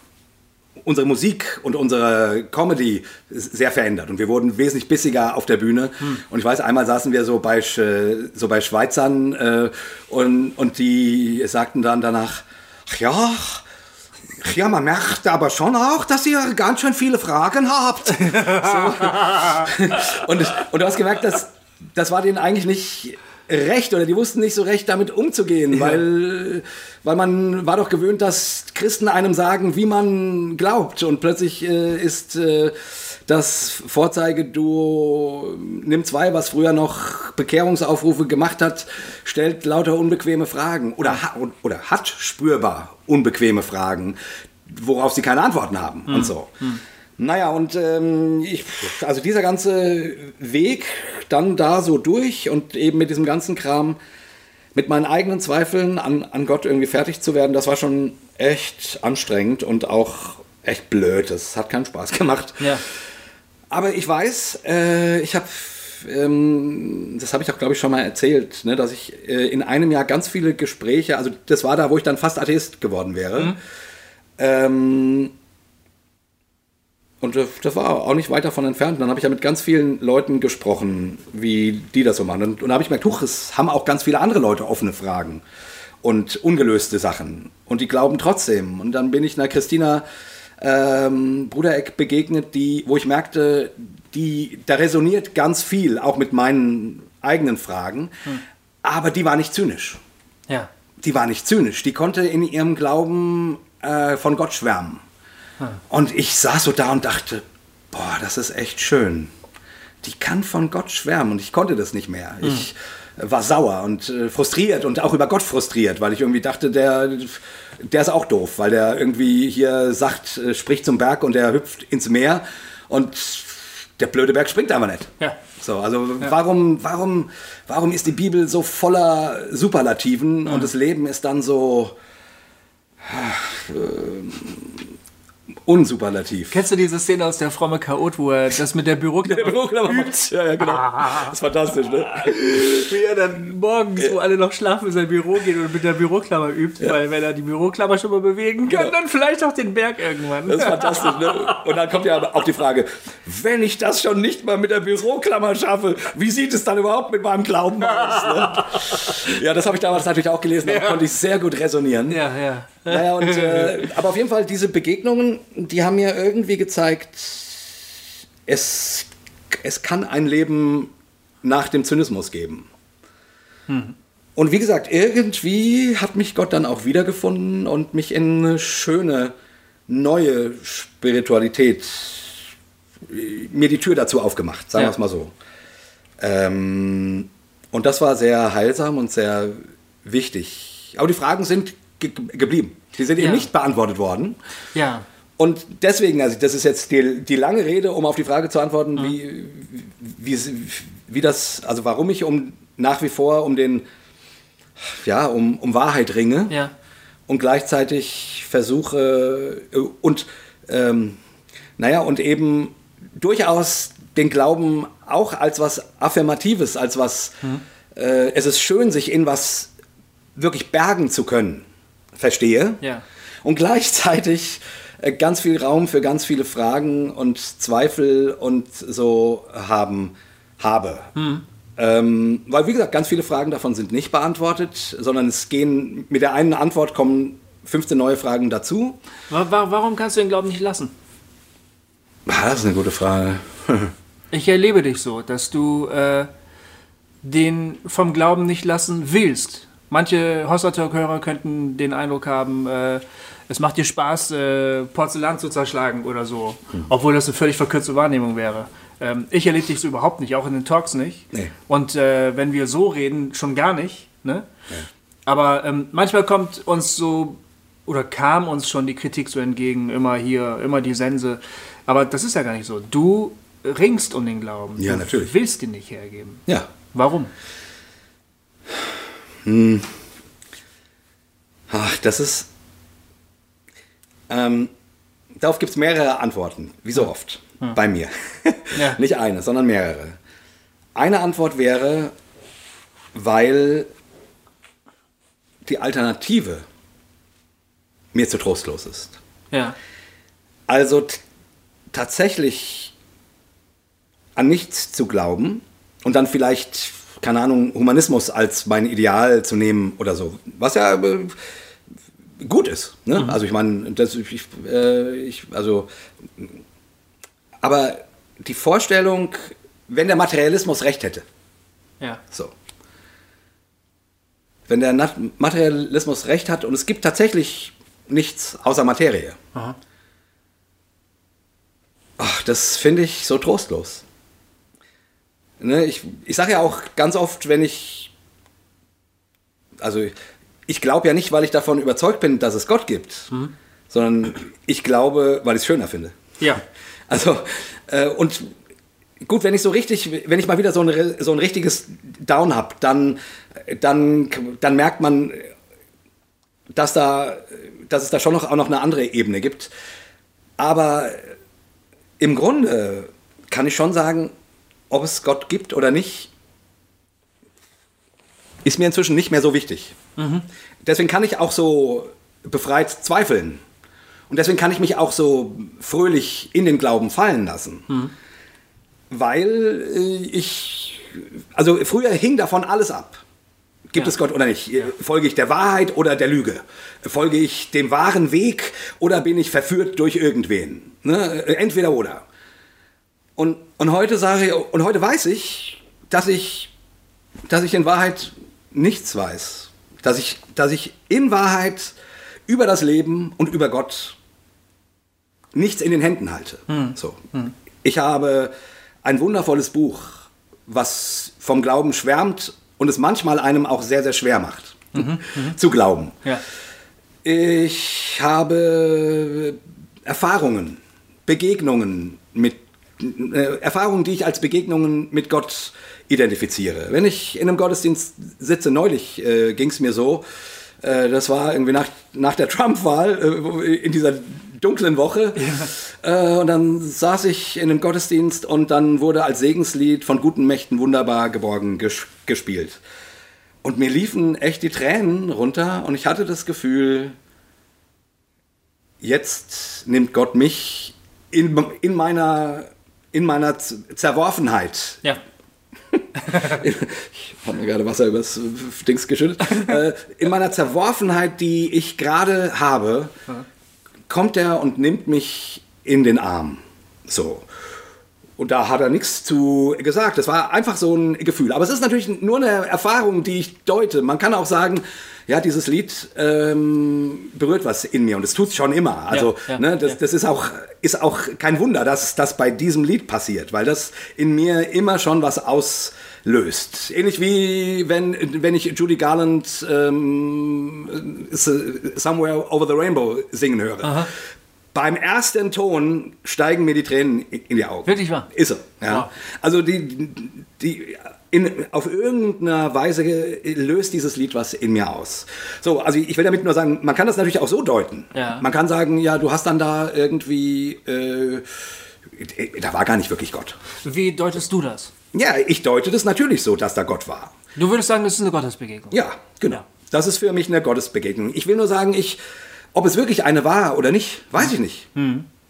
S2: unsere Musik und unsere Comedy sehr verändert und wir wurden wesentlich bissiger auf der Bühne. Hm. Und ich weiß, einmal saßen wir so bei, so bei Schweizern äh, und, und die sagten dann danach, ach ja, ja, man merkt aber schon auch, dass ihr ganz schön viele Fragen habt. so. und, und du hast gemerkt, dass das war denen eigentlich nicht recht oder die wussten nicht so recht damit umzugehen, ja. weil, weil man war doch gewöhnt, dass Christen einem sagen, wie man glaubt und plötzlich äh, ist äh, das Vorzeigeduo Nimm zwei, was früher noch Bekehrungsaufrufe gemacht hat, stellt lauter unbequeme Fragen oder, oder hat spürbar unbequeme Fragen, worauf sie keine Antworten haben hm. und so. Hm. Naja, und ähm, ich, also dieser ganze Weg dann da so durch und eben mit diesem ganzen Kram, mit meinen eigenen Zweifeln an, an Gott irgendwie fertig zu werden, das war schon echt anstrengend und auch echt blöd. Das hat keinen Spaß gemacht.
S1: Ja.
S2: Aber ich weiß, äh, ich habe, ähm, das habe ich auch, glaube ich, schon mal erzählt, ne, dass ich äh, in einem Jahr ganz viele Gespräche, also das war da, wo ich dann fast Atheist geworden wäre. Mhm. Ähm, und das war auch nicht weit davon entfernt. dann habe ich ja mit ganz vielen Leuten gesprochen, wie die das so machen. Und, und da habe ich gemerkt, huch, es haben auch ganz viele andere Leute offene Fragen und ungelöste Sachen. Und die glauben trotzdem. Und dann bin ich einer Christina ähm, Brudereck begegnet, die, wo ich merkte, die, da resoniert ganz viel, auch mit meinen eigenen Fragen. Hm. Aber die war nicht zynisch.
S1: Ja.
S2: Die war nicht zynisch. Die konnte in ihrem Glauben äh, von Gott schwärmen. Und ich saß so da und dachte, boah, das ist echt schön. Die kann von Gott schwärmen und ich konnte das nicht mehr. Mhm. Ich war sauer und äh, frustriert und auch über Gott frustriert, weil ich irgendwie dachte, der, der ist auch doof, weil der irgendwie hier sagt, äh, spricht zum Berg und der hüpft ins Meer und der blöde Berg springt einfach nicht.
S1: Ja.
S2: So, also ja. warum, warum, warum ist die Bibel so voller Superlativen mhm. und das Leben ist dann so äh, unsuperlativ.
S1: Kennst du diese Szene aus der fromme Chaot, wo er das mit der Büroklammer, Büroklammer
S2: übt? Ja, ja, genau. Ah. Das ist fantastisch, ne?
S1: Wie er dann morgens, wo alle noch schlafen, in sein Büro geht und mit der Büroklammer übt, ja. weil wenn er die Büroklammer schon mal bewegen kann, genau. dann vielleicht auch den Berg irgendwann.
S2: Das ist fantastisch, ne? Und dann kommt ja auch die Frage, wenn ich das schon nicht mal mit der Büroklammer schaffe, wie sieht es dann überhaupt mit meinem Glauben aus? Ne? Ja, das habe ich damals natürlich auch gelesen, da ja. konnte ich sehr gut resonieren.
S1: Ja, ja.
S2: Naja, und, äh, aber auf jeden Fall, diese Begegnungen, die haben mir irgendwie gezeigt, es, es kann ein Leben nach dem Zynismus geben. Hm. Und wie gesagt, irgendwie hat mich Gott dann auch wiedergefunden und mich in eine schöne, neue Spiritualität, mir die Tür dazu aufgemacht, sagen ja. wir es mal so. Ähm, und das war sehr heilsam und sehr wichtig. Aber die Fragen sind ge geblieben. Die sind ja. eben nicht beantwortet worden.
S1: Ja.
S2: Und deswegen, also das ist jetzt die, die lange Rede, um auf die Frage zu antworten, mhm. wie, wie, wie das, also warum ich um nach wie vor um den, ja, um, um Wahrheit ringe
S1: Ja.
S2: und gleichzeitig versuche äh, und ähm, naja und eben durchaus den Glauben auch als was Affirmatives, als was äh, es ist schön, sich in was wirklich bergen zu können, verstehe.
S1: Ja.
S2: Und gleichzeitig äh, ganz viel Raum für ganz viele Fragen und Zweifel und so haben habe. Ähm, weil, wie gesagt, ganz viele Fragen davon sind nicht beantwortet, sondern es gehen mit der einen Antwort kommen 15 neue Fragen dazu.
S1: Wa- wa- Warum kannst du den Glauben nicht lassen?
S2: Ah, Das ist eine gute Frage.
S1: Ich erlebe dich so, dass du äh, den vom Glauben nicht lassen willst. Manche Hossertalk-Hörer könnten den Eindruck haben, äh, es macht dir Spaß, äh, Porzellan zu zerschlagen oder so, obwohl das eine völlig verkürzte Wahrnehmung wäre. Ähm, ich erlebe dich so überhaupt nicht, auch in den Talks nicht.
S2: Nee.
S1: Und äh, wenn wir so reden, schon gar nicht. Ne? Aber ähm, manchmal kommt uns so, oder kam uns schon die Kritik so entgegen, immer hier, immer die Sense. Aber das ist ja gar nicht so. Du ringst um den Glauben.
S2: Ja,
S1: du
S2: natürlich.
S1: willst ihn nicht hergeben.
S2: Ja.
S1: Warum?
S2: Ach, das ist. Ähm, darauf gibt es mehrere Antworten, wie so oft bei mir.
S1: Ja.
S2: Nicht eine, sondern mehrere. Eine Antwort wäre, weil die Alternative mir zu trostlos ist.
S1: Ja.
S2: Also tatsächlich an nichts zu glauben und dann vielleicht, keine Ahnung, Humanismus als mein Ideal zu nehmen oder so, was ja äh, gut ist. Ne? Also ich meine, das, ich, äh, ich, also, aber die Vorstellung, wenn der Materialismus recht hätte,
S1: Ja.
S2: so. Wenn der Nat Materialismus recht hat und es gibt tatsächlich nichts außer Materie.
S1: Aha.
S2: Ach, das finde ich so trostlos. Ne, ich ich sage ja auch ganz oft, wenn ich. Also, ich glaube ja nicht, weil ich davon überzeugt bin, dass es Gott gibt, sondern ich glaube, weil ich es schöner finde.
S1: Ja.
S2: Also, äh, und gut, wenn ich so richtig, wenn ich mal wieder so ein, so ein richtiges Down habe, dann, dann, dann merkt man, dass, da, dass es da schon noch, auch noch eine andere Ebene gibt. Aber im Grunde kann ich schon sagen, ob es Gott gibt oder nicht, ist mir inzwischen nicht mehr so wichtig. Deswegen kann ich auch so befreit zweifeln. Und deswegen kann ich mich auch so fröhlich in den Glauben fallen lassen. Weil äh, ich, also früher hing davon alles ab. Gibt
S1: Ja.
S2: es Gott oder nicht? Folge ich der Wahrheit oder der Lüge? Folge ich dem wahren Weg oder bin ich verführt durch irgendwen? Ne? Entweder oder. Und, und heute sage ich, und heute weiß ich, dass ich, dass ich in Wahrheit nichts weiß. Dass ich, dass ich in Wahrheit über das Leben und über Gott nichts in den Händen halte. So. Ich habe ein wundervolles Buch, was vom Glauben schwärmt und es manchmal einem auch sehr, sehr schwer macht, zu glauben.
S1: Ja.
S2: Ich habe Erfahrungen, Begegnungen mit Erfahrungen, die ich als Begegnungen mit Gott identifiziere. Wenn ich in einem Gottesdienst sitze, neulich äh, ging es mir so, äh, das war irgendwie nach, nach der Trump-Wahl, äh, in dieser dunklen Woche. Äh, und dann saß ich in einem Gottesdienst und dann wurde als Segenslied von guten Mächten wunderbar geborgen ges gespielt. Und mir liefen echt die Tränen runter und ich hatte das Gefühl, jetzt nimmt Gott mich in, in, meiner, in meiner Z- Zerworfenheit.
S1: Ja.
S2: Ich habe mir gerade Wasser übers Dings geschüttet. äh, in meiner Zerworfenheit, die ich gerade habe, kommt er und nimmt mich in den Arm. So. Und da hat er nichts zu gesagt. Das war einfach so ein Gefühl. Aber es ist natürlich nur eine Erfahrung, die ich deute. Man kann auch sagen, ja, dieses Lied ähm, berührt was in mir und es tut es schon immer. Also,
S1: Ja, ja,
S2: ne, das,
S1: ja.
S2: das ist, auch, ist auch kein Wunder, dass das bei diesem Lied passiert, weil das in mir immer schon was auslöst. Ähnlich wie wenn, wenn ich Judy Garland ähm, Somewhere Over the Rainbow singen höre. Beim ersten Ton steigen mir die Tränen in die Augen.
S1: Wirklich wahr?
S2: Ist so. Ja.
S1: Wow.
S2: Also die, die in, auf irgendeiner Weise löst dieses Lied was in mir aus. So, also ich will damit nur sagen, man kann das natürlich auch so deuten.
S1: Ja.
S2: Man kann sagen, ja, du hast dann da irgendwie, äh, da war gar nicht wirklich Gott.
S1: Wie deutest du das?
S2: Ja, ich deute das natürlich so, dass da Gott war.
S1: Du würdest sagen, das ist eine Gottesbegegnung.
S2: Ja, genau.
S1: Ja.
S2: Das ist für mich eine Gottesbegegnung. Ich will nur sagen, ich, ob es wirklich eine war oder nicht, weiß ich nicht.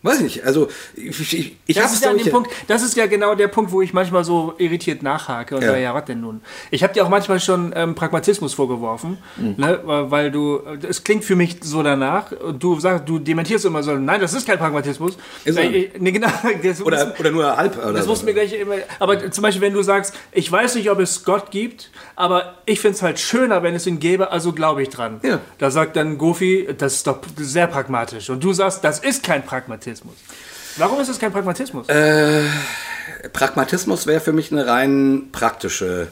S2: Weiß ich nicht. Also ich, ich, ich
S1: Das
S2: habe
S1: ist, ja an dem Punkt, das ist ja genau der Punkt, wo ich manchmal so irritiert nachhake und
S2: Ja.
S1: sage, ja, was denn nun? Ich habe dir auch manchmal schon ähm, Pragmatismus vorgeworfen,
S2: Mhm.
S1: ne, weil du, es klingt für mich so danach, und du sagst, du dementierst immer so, nein, das ist kein Pragmatismus.
S2: Ist
S1: Weil ich- nee, genau, das,
S2: oder, oder nur halb. Oder
S1: das
S2: so.
S1: musst mir gleich immer. Aber zum Beispiel, wenn du sagst, ich weiß nicht, ob es Gott gibt, aber ich finde es halt schöner, wenn es ihn gäbe, also glaube ich dran.
S2: Ja.
S1: Da sagt dann Gofi, das ist doch sehr pragmatisch. Und du sagst, das ist kein Pragmatismus. Warum ist es kein Pragmatismus?
S2: Äh, Pragmatismus wäre für mich eine rein praktische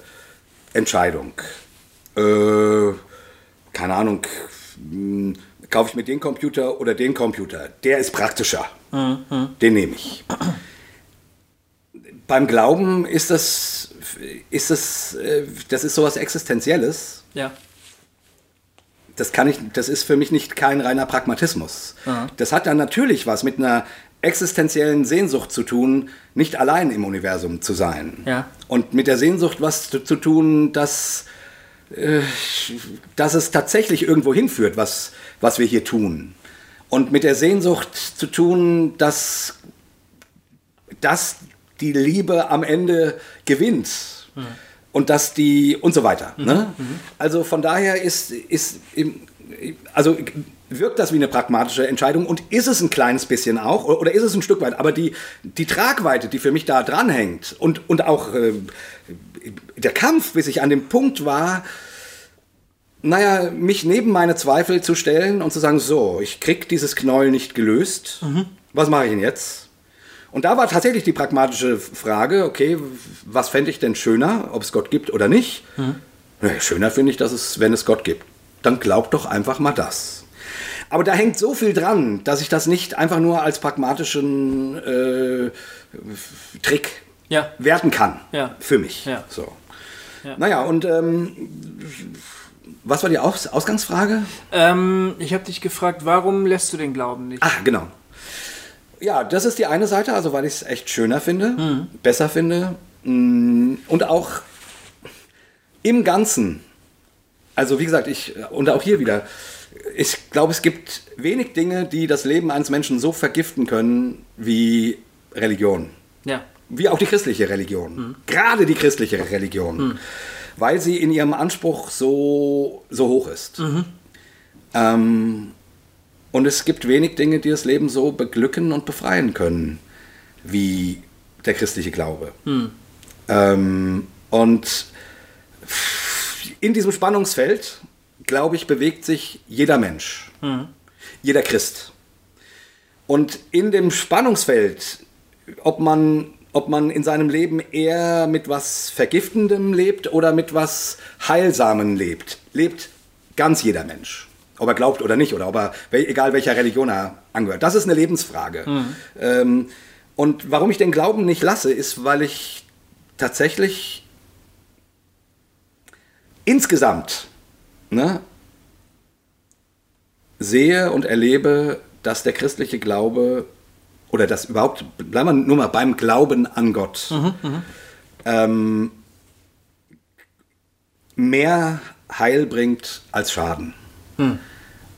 S2: Entscheidung. Äh, keine Ahnung, mh, kaufe ich mir den Computer oder den Computer? Der ist praktischer. Den nehme ich. Beim Glauben ist das, ist das, äh, das ist sowas Existenzielles.
S1: ja.
S2: Das kann ich, das ist für mich nicht kein reiner Pragmatismus. Das hat dann natürlich was mit einer existenziellen Sehnsucht zu tun, nicht allein im Universum zu sein.
S1: Ja.
S2: Und mit der Sehnsucht was zu, zu tun, dass, äh, dass es tatsächlich irgendwo hinführt, was, was wir hier tun. Und mit der Sehnsucht zu tun, dass, dass die Liebe am Ende gewinnt. Und dass die und so weiter. Ne? Also von daher ist, ist also wirkt das wie eine pragmatische Entscheidung und ist es ein kleines bisschen auch oder ist es ein Stück weit, aber die, die Tragweite, die für mich da dranhängt und, und auch äh, der Kampf, bis ich an dem Punkt war, naja, mich neben meine Zweifel zu stellen und zu sagen, so, ich krieg dieses Knäuel nicht gelöst, was mache ich denn jetzt? Und da war tatsächlich die pragmatische Frage, okay, was fände ich denn schöner, ob es Gott gibt oder nicht? Naja, schöner finde ich, dass es, wenn es Gott gibt. Dann glaub doch einfach mal das. Aber da hängt so viel dran, dass ich das nicht einfach nur als pragmatischen äh, Trick
S1: Ja.
S2: werten kann.
S1: Ja.
S2: Für mich.
S1: Ja.
S2: So. Naja, und ähm, was war die Aus Ausgangsfrage?
S1: Ähm, ich habe dich gefragt, warum lässt du den Glauben nicht?
S2: Ah, genau. Ja, das ist die eine Seite, also weil ich es echt schöner finde, besser finde mm, und auch im Ganzen. Also wie gesagt, ich und auch hier wieder, ich glaube, es gibt wenig Dinge, die das Leben eines Menschen so vergiften können wie Religion.
S1: Ja.
S2: Wie auch die christliche Religion. Gerade die christliche Religion. Weil sie in ihrem Anspruch so, so hoch ist. Ähm, und es gibt wenig Dinge, die das Leben so beglücken und befreien können, wie der christliche Glaube. Ähm, und in diesem Spannungsfeld, glaube ich, bewegt sich jeder Mensch. Jeder Christ. Und in dem Spannungsfeld, ob man, ob man in seinem Leben eher mit was Vergiftendem lebt oder mit was Heilsamem lebt, lebt ganz jeder Mensch. Ob er glaubt oder nicht, oder ob er, egal welcher Religion er angehört. Das ist eine Lebensfrage. Ähm, und warum ich den Glauben nicht lasse, ist, weil ich tatsächlich insgesamt ne, sehe und erlebe, dass der christliche Glaube oder das überhaupt, bleiben wir nur mal beim Glauben an Gott, ähm, mehr Heil bringt als Schaden.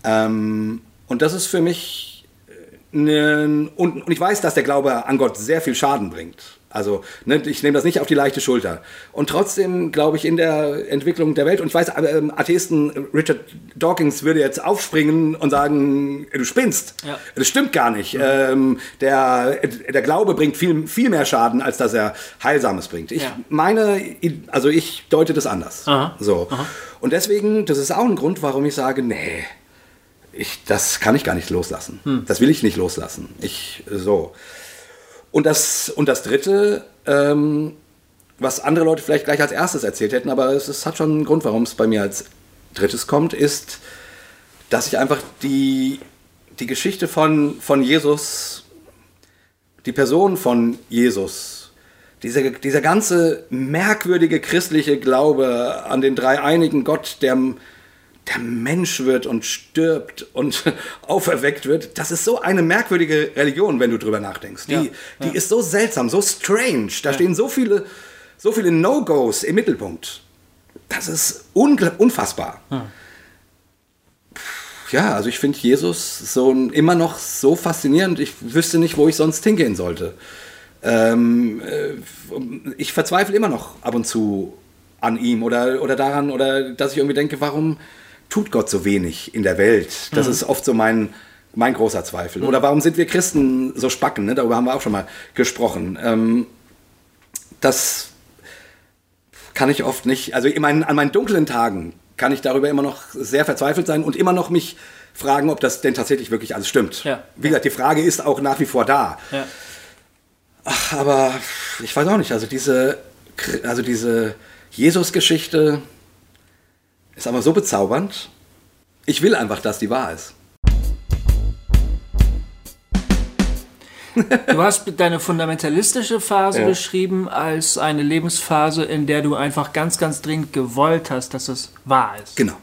S2: Ähm, und das ist für mich äh, ne, und, und ich weiß, dass der Glaube an Gott sehr viel Schaden bringt. Also ne, ich nehme das nicht auf die leichte Schulter. Und trotzdem glaube ich in der Entwicklung der Welt, und ich weiß, ähm, Atheisten, Richard Dawkins würde jetzt aufspringen und sagen, du spinnst.
S1: Ja.
S2: Das stimmt gar nicht. Ähm, der, der Glaube bringt viel, viel mehr Schaden, als dass er Heilsames bringt. Ich
S1: Ja.
S2: meine, also ich deute das anders.
S1: Aha.
S2: So. Und deswegen, das ist auch ein Grund, warum ich sage, nee, ich, das kann ich gar nicht loslassen. Das will ich nicht loslassen. Ich, so. Und das, und das Dritte, ähm, was andere Leute vielleicht gleich als erstes erzählt hätten, aber es, es hat schon einen Grund, warum es bei mir als Drittes kommt, ist, dass ich einfach die, die Geschichte von, von Jesus, die Person von Jesus, dieser, dieser ganze merkwürdige christliche Glaube an den dreieinigen Gott, der, der Mensch wird und stirbt und auferweckt wird, das ist so eine merkwürdige Religion, wenn du drüber nachdenkst. Die, ja, ja. die ist so seltsam, so strange. Da ja. stehen so viele, so viele No-Gos im Mittelpunkt. Das ist unfassbar. Ja, also ich finde Jesus so immer noch so faszinierend. Ich wüsste nicht, wo ich sonst hingehen sollte. Ähm, äh, ich verzweifle immer noch ab und zu an ihm oder, oder daran, oder dass ich irgendwie denke, warum tut Gott so wenig in der Welt? Das mhm. ist oft so mein, mein großer Zweifel. Mhm. Oder warum sind wir Christen so spacken? Ne? Darüber haben wir auch schon mal gesprochen. Ähm, das kann ich oft nicht, also meinen, an meinen dunklen Tagen kann ich darüber immer noch sehr verzweifelt sein und immer noch mich fragen, ob das denn tatsächlich wirklich alles stimmt. Ja. Wie gesagt, die Frage ist auch nach wie vor da. Ja. Ach, aber ich weiß auch nicht, also diese, also diese Jesus-Geschichte ist aber so bezaubernd. Ich will einfach, dass die wahr ist.
S1: Du hast deine fundamentalistische Phase ja. beschrieben als eine Lebensphase, in der du einfach ganz, ganz dringend gewollt hast, dass es wahr ist.
S2: Genau.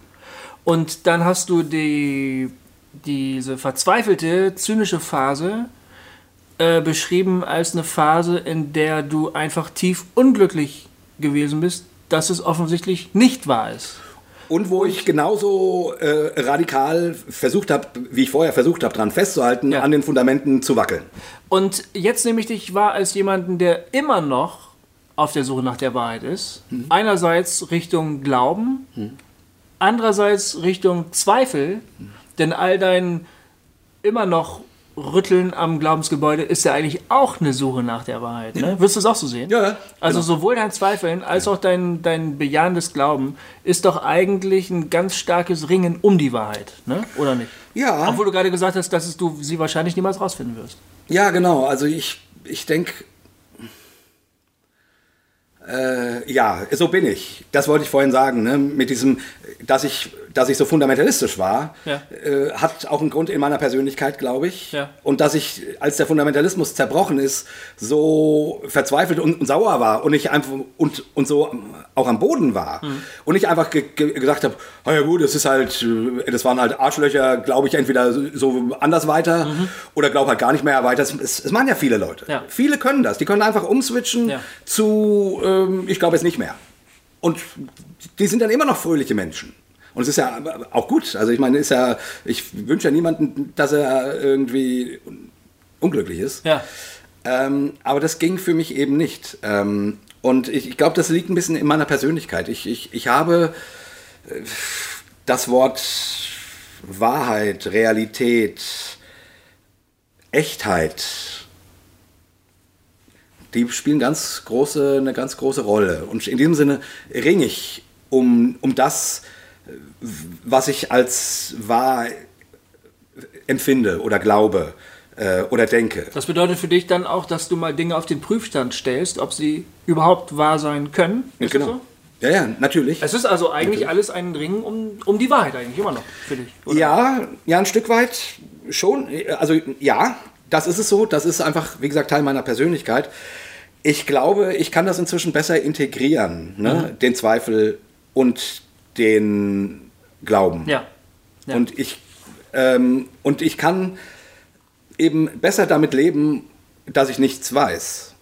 S1: Und dann hast du die, diese verzweifelte, zynische Phase äh, beschrieben als eine Phase, in der du einfach tief unglücklich gewesen bist, dass es offensichtlich nicht wahr ist.
S2: Und wo ich genauso äh, radikal versucht habe, wie ich vorher versucht habe, daran festzuhalten, ja. an den Fundamenten zu wackeln.
S1: Und jetzt nehme ich dich wahr als jemanden, der immer noch auf der Suche nach der Wahrheit ist. Mhm. Einerseits Richtung Glauben, mhm. andererseits Richtung Zweifel, mhm. denn all dein immer noch Rütteln am Glaubensgebäude ist ja eigentlich auch eine Suche nach der Wahrheit. Ne? Wirst du es auch so sehen?
S2: Ja.
S1: Also genau. sowohl dein Zweifeln als auch dein, dein bejahendes Glauben ist doch eigentlich ein ganz starkes Ringen um die Wahrheit, ne? oder nicht?
S2: Ja.
S1: Obwohl du gerade gesagt hast, dass du sie wahrscheinlich niemals rausfinden wirst.
S2: Ja, genau. Also ich, ich denke, äh, ja, so bin ich. Das wollte ich vorhin sagen. Ne? Mit diesem, dass ich, dass ich so fundamentalistisch war, ja. äh, hat auch einen Grund in meiner Persönlichkeit, glaube ich. Ja. Und dass ich, als der Fundamentalismus zerbrochen ist, so verzweifelt und, und sauer war und ich einfach und, und so auch am Boden war. Mhm. Und ich einfach ge ge gesagt habe, oh ja gut, das ist halt, äh, das waren halt Arschlöcher, glaube ich entweder so anders weiter mhm. oder glaube halt gar nicht mehr weiter. Es, es, machen ja viele Leute. Ja. Viele können das. Die können einfach umswitchen zu äh, ähm, ich glaube es nicht mehr. Und die sind dann immer noch fröhliche Menschen. Und es ist ja auch gut. Also ich meine, ist ja, ich wünsche ja niemanden, dass er irgendwie unglücklich ist. Ja. Ähm, aber das ging für mich eben nicht. Ähm, und ich, ich glaube, das liegt ein bisschen in meiner Persönlichkeit. Ich, ich, ich habe äh, das Wort Wahrheit, Realität, Echtheit die spielen ganz große, eine ganz große Rolle. Und in diesem Sinne ringe ich um, um das, was ich als wahr empfinde oder glaube äh, oder denke.
S1: Das bedeutet für dich dann auch, dass du mal Dinge auf den Prüfstand stellst, ob sie überhaupt wahr sein können?
S2: Ist genau. So? Ja, ja, natürlich.
S1: Es ist also eigentlich natürlich. alles ein Ringen um, um die Wahrheit eigentlich immer noch für dich.
S2: Oder? Ja, ja, ein Stück weit schon. Also ja, das ist es so. Das ist einfach, wie gesagt, Teil meiner Persönlichkeit. Ich glaube, ich kann das inzwischen besser integrieren, ne? Mhm. den Zweifel und den Glauben.
S1: Ja.
S2: ja. Und, ich, ähm, und ich kann eben besser damit leben, dass ich nichts weiß.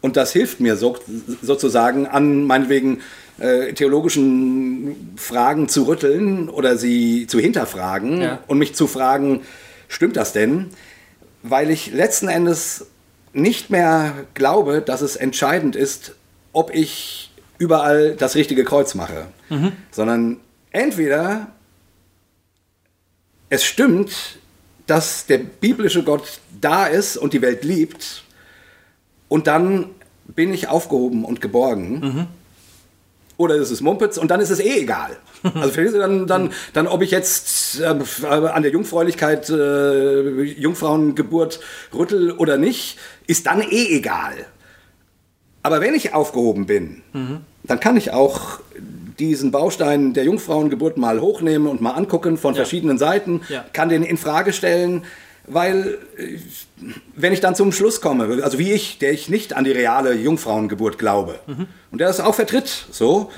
S2: Und das hilft mir so, sozusagen an meinetwegen äh, theologischen Fragen zu rütteln oder sie zu hinterfragen ja. und mich zu fragen, stimmt das denn? Weil ich letzten Endes nicht mehr glaube, dass es entscheidend ist, ob ich überall das richtige Kreuz mache, mhm. sondern entweder es stimmt, dass der biblische Gott da ist und die Welt liebt und dann bin ich aufgehoben und geborgen. Mhm oder ist es Mumpitz und dann ist es eh egal. Also verstehst du, dann, dann, dann ob ich jetzt äh, an der Jungfräulichkeit, äh, Jungfrauengeburt rüttel oder nicht, ist dann eh egal. Aber wenn ich aufgehoben bin, mhm. dann kann ich auch diesen Baustein der Jungfrauengeburt mal hochnehmen und mal angucken von
S1: Ja.
S2: verschiedenen Seiten,
S1: Ja.
S2: kann den in Frage stellen, weil äh, wenn ich dann zum Schluss komme, also wie ich, der ich nicht an die reale Jungfrauengeburt glaube und der das auch vertritt, so,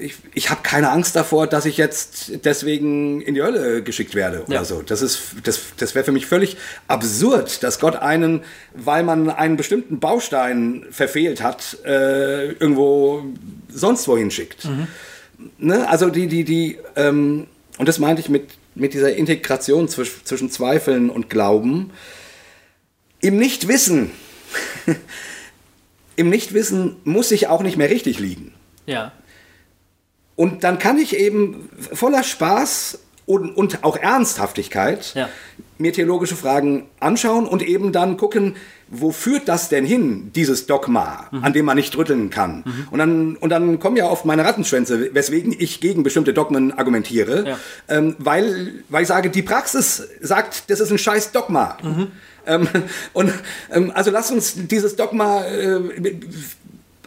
S2: ich, ich habe keine Angst davor, dass ich jetzt deswegen in die Hölle geschickt werde oder
S1: Ja.
S2: so. Das ist, das, das wäre für mich völlig absurd, dass Gott einen, weil man einen bestimmten Baustein verfehlt hat, äh, irgendwo sonst wohin schickt. Ne? Also die, die, die, ähm, und das meinte ich mit, mit dieser Integration zwisch, zwischen Zweifeln und Glauben. Im Nichtwissen, im Nichtwissen muss ich auch nicht mehr richtig liegen.
S1: Ja.
S2: Und dann kann ich eben voller Spaß und, und auch Ernsthaftigkeit
S1: Ja.
S2: mir theologische Fragen anschauen und eben dann gucken, wo führt das denn hin, dieses Dogma,
S1: Mhm.
S2: an dem man nicht rütteln kann. Und, dann, und dann kommen ja oft meine Rattenschwänze, weswegen ich gegen bestimmte Dogmen argumentiere,
S1: Ja.
S2: ähm, weil, weil ich sage, die Praxis sagt, das ist ein scheiß Dogma.
S1: Mhm.
S2: Ähm, und ähm, also lass uns dieses Dogma äh,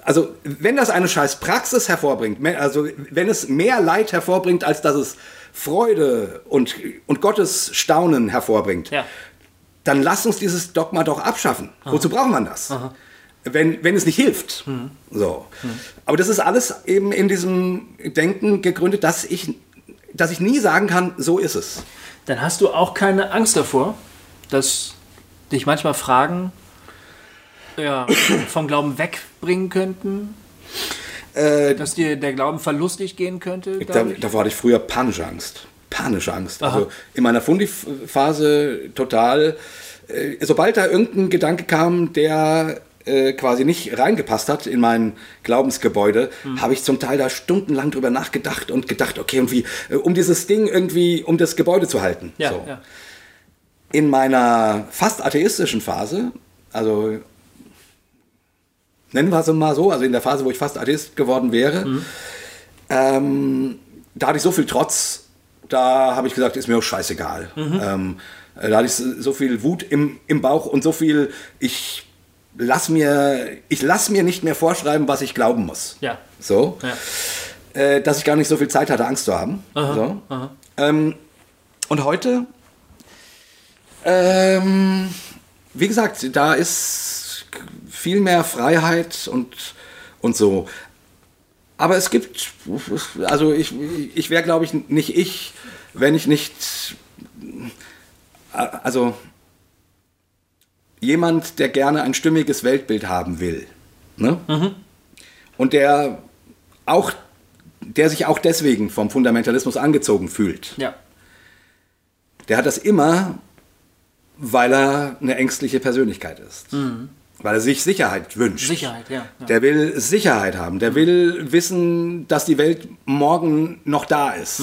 S2: also wenn das eine scheiß Praxis hervorbringt, also wenn es mehr Leid hervorbringt, als dass es Freude und, und Gottes Staunen hervorbringt,
S1: Ja.
S2: dann lass uns dieses Dogma doch abschaffen. Wozu braucht man das? Wenn, wenn es nicht hilft. So. Aber das ist alles eben in diesem Denken gegründet, dass ich, dass ich nie sagen kann, so ist es.
S1: Dann hast du auch keine Angst davor, dass dich manchmal Fragen ja, vom Glauben wegbringen könnten,
S2: Äh,
S1: dass dir der Glauben verlustig gehen könnte.
S2: Da, davor hatte ich früher panische Angst. Panische Angst.
S1: Aha.
S2: Also in meiner Fundi-Phase total. Äh, sobald da irgendein Gedanke kam, der äh, quasi nicht reingepasst hat in mein Glaubensgebäude,
S1: Hm.
S2: habe ich zum Teil da stundenlang drüber nachgedacht und gedacht, okay, und wie, äh, um dieses Ding irgendwie, um das Gebäude zu halten.
S1: ja,
S2: so.
S1: ja.
S2: In meiner fast atheistischen Phase, also nennen wir es mal so, also in der Phase, wo ich fast Atheist geworden wäre, ähm, da hatte ich so viel Trotz, da habe ich gesagt, ist mir auch scheißegal. Ähm, äh, da hatte ich so viel Wut im, im Bauch und so viel, ich lass mir, ich lass mir nicht mehr vorschreiben, was ich glauben muss.
S1: Ja.
S2: So,
S1: Ja.
S2: äh, dass ich gar nicht so viel Zeit hatte, Angst zu haben. so. Ähm, und heute, ähm, wie gesagt, da ist viel mehr Freiheit und, und so. Aber es gibt, also ich, ich wäre, glaube ich, nicht ich, wenn ich nicht, also jemand, der gerne ein stimmiges Weltbild haben will. Ne? Und der auch, der sich auch deswegen vom Fundamentalismus angezogen fühlt.
S1: ja.
S2: Der hat das immer, weil er eine ängstliche Persönlichkeit ist. Weil er sich Sicherheit wünscht.
S1: Sicherheit, ja. ja.
S2: Der will Sicherheit haben. Der will wissen, dass die Welt morgen noch da ist.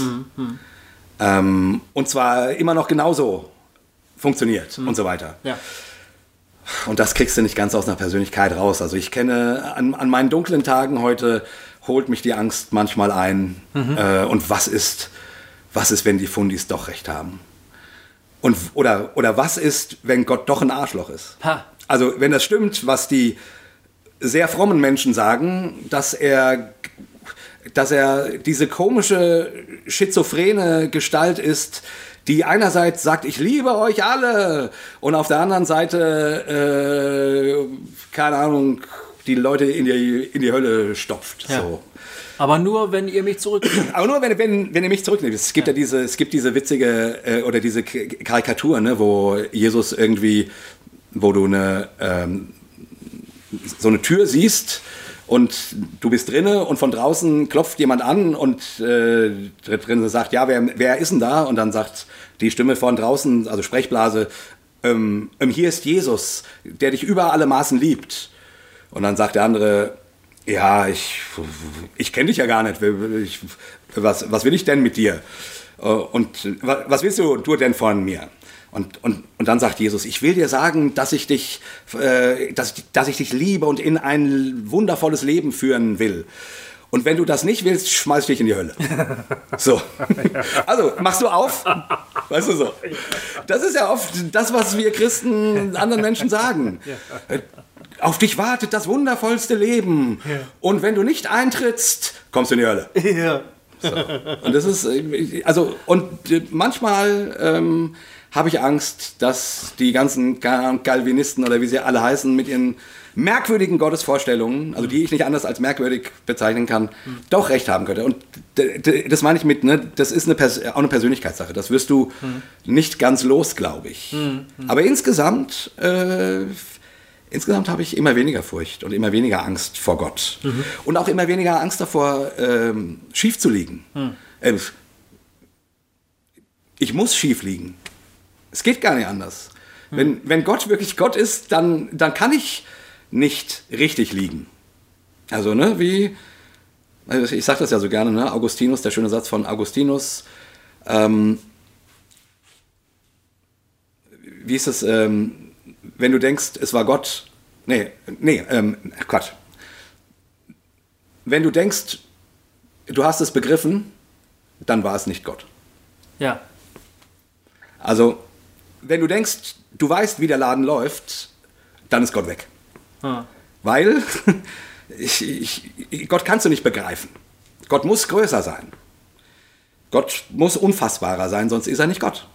S2: Ähm, und zwar immer noch genauso funktioniert und so weiter.
S1: ja.
S2: Und das kriegst du nicht ganz aus einer Persönlichkeit raus. Also ich kenne an, an meinen dunklen Tagen heute holt mich die Angst manchmal ein. Äh, und was ist, was ist, wenn die Fundis doch recht haben? Und, oder, oder was ist, wenn Gott doch ein Arschloch ist?
S1: Ha.
S2: Also wenn das stimmt, was die sehr frommen Menschen sagen, dass er, dass er diese komische, schizophrene Gestalt ist, die einerseits sagt, ich liebe euch alle, und auf der anderen Seite, äh, keine Ahnung, die Leute in die, in die Hölle stopft.
S1: Ja.
S2: So.
S1: Aber nur, wenn ihr mich zurücknimmt.
S2: Aber nur, wenn, wenn, wenn ihr mich zurücknehmt. Es gibt ja, diese, es gibt diese witzige äh, oder diese Karikatur, ne, wo Jesus irgendwie, wo du eine, ähm, so eine Tür siehst und du bist drinne und von draußen klopft jemand an und äh, drinnen sagt, ja, wer, wer ist denn da? Und dann sagt die Stimme von draußen, also Sprechblase, ähm, ähm, hier ist Jesus, der dich über alle Maßen liebt. Und dann sagt der andere, ja, ich, ich kenne dich ja gar nicht. Ich, was, was will ich denn mit dir? Äh, Und wa- was willst du denn von mir? Und, und, und dann sagt Jesus, ich will dir sagen, dass ich dich, äh, dass, dass ich dich liebe und in ein wundervolles Leben führen will. Und wenn du das nicht willst, schmeiß ich dich in die Hölle. So. Also, machst du auf? Weißt du so. Das ist ja oft das, was wir Christen anderen Menschen sagen. Auf dich wartet das wundervollste Leben. Und wenn du nicht eintrittst, kommst du in die Hölle.
S1: Ja.
S2: So. Und das ist, äh, also, und äh, manchmal ähm, habe ich Angst, dass die ganzen Galvinisten oder wie sie alle heißen, mit ihren merkwürdigen Gottesvorstellungen, also die ich nicht anders als merkwürdig bezeichnen kann, doch recht haben könnte. Und das meine ich mit, ne, das ist eine Pers auch eine Persönlichkeitssache. Das wirst du nicht ganz los, glaube ich. Aber insgesamt, äh, insgesamt habe ich immer weniger Furcht und immer weniger Angst vor Gott. Und auch immer weniger Angst davor, ähm, schief zu liegen. Ähm, ich muss schief liegen. Es geht gar nicht anders. Wenn, wenn Gott wirklich Gott ist, dann, dann kann ich nicht richtig liegen. Also, ne, wie, also ich sage das ja so gerne, ne, Augustinus, der schöne Satz von Augustinus, ähm, wie ist es, ähm, wenn du denkst, es war Gott, nee, nee, ähm, Quatsch. Wenn du denkst, du hast es begriffen, dann war es nicht Gott.
S1: Ja.
S2: Also, wenn du denkst, du weißt, wie der Laden läuft, dann ist Gott weg.
S1: Ah.
S2: Weil ich, ich, Gott kannst du nicht begreifen. Gott muss größer sein. Gott muss unfassbarer sein, sonst ist er nicht Gott.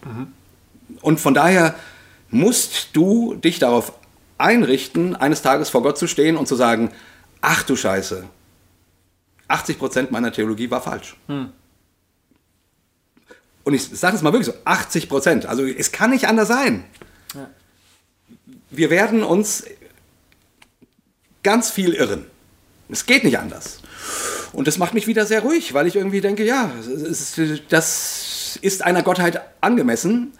S2: Und von daher musst du dich darauf einrichten, eines Tages vor Gott zu stehen und zu sagen, ach du Scheiße, 80% meiner Theologie war falsch. Und ich sage es mal wirklich so, 80 Prozent. Also es kann nicht anders sein.
S1: Ja.
S2: Wir werden uns ganz viel irren. Es geht nicht anders. Und das macht mich wieder sehr ruhig, weil ich irgendwie denke, ja, das ist einer Gottheit angemessen,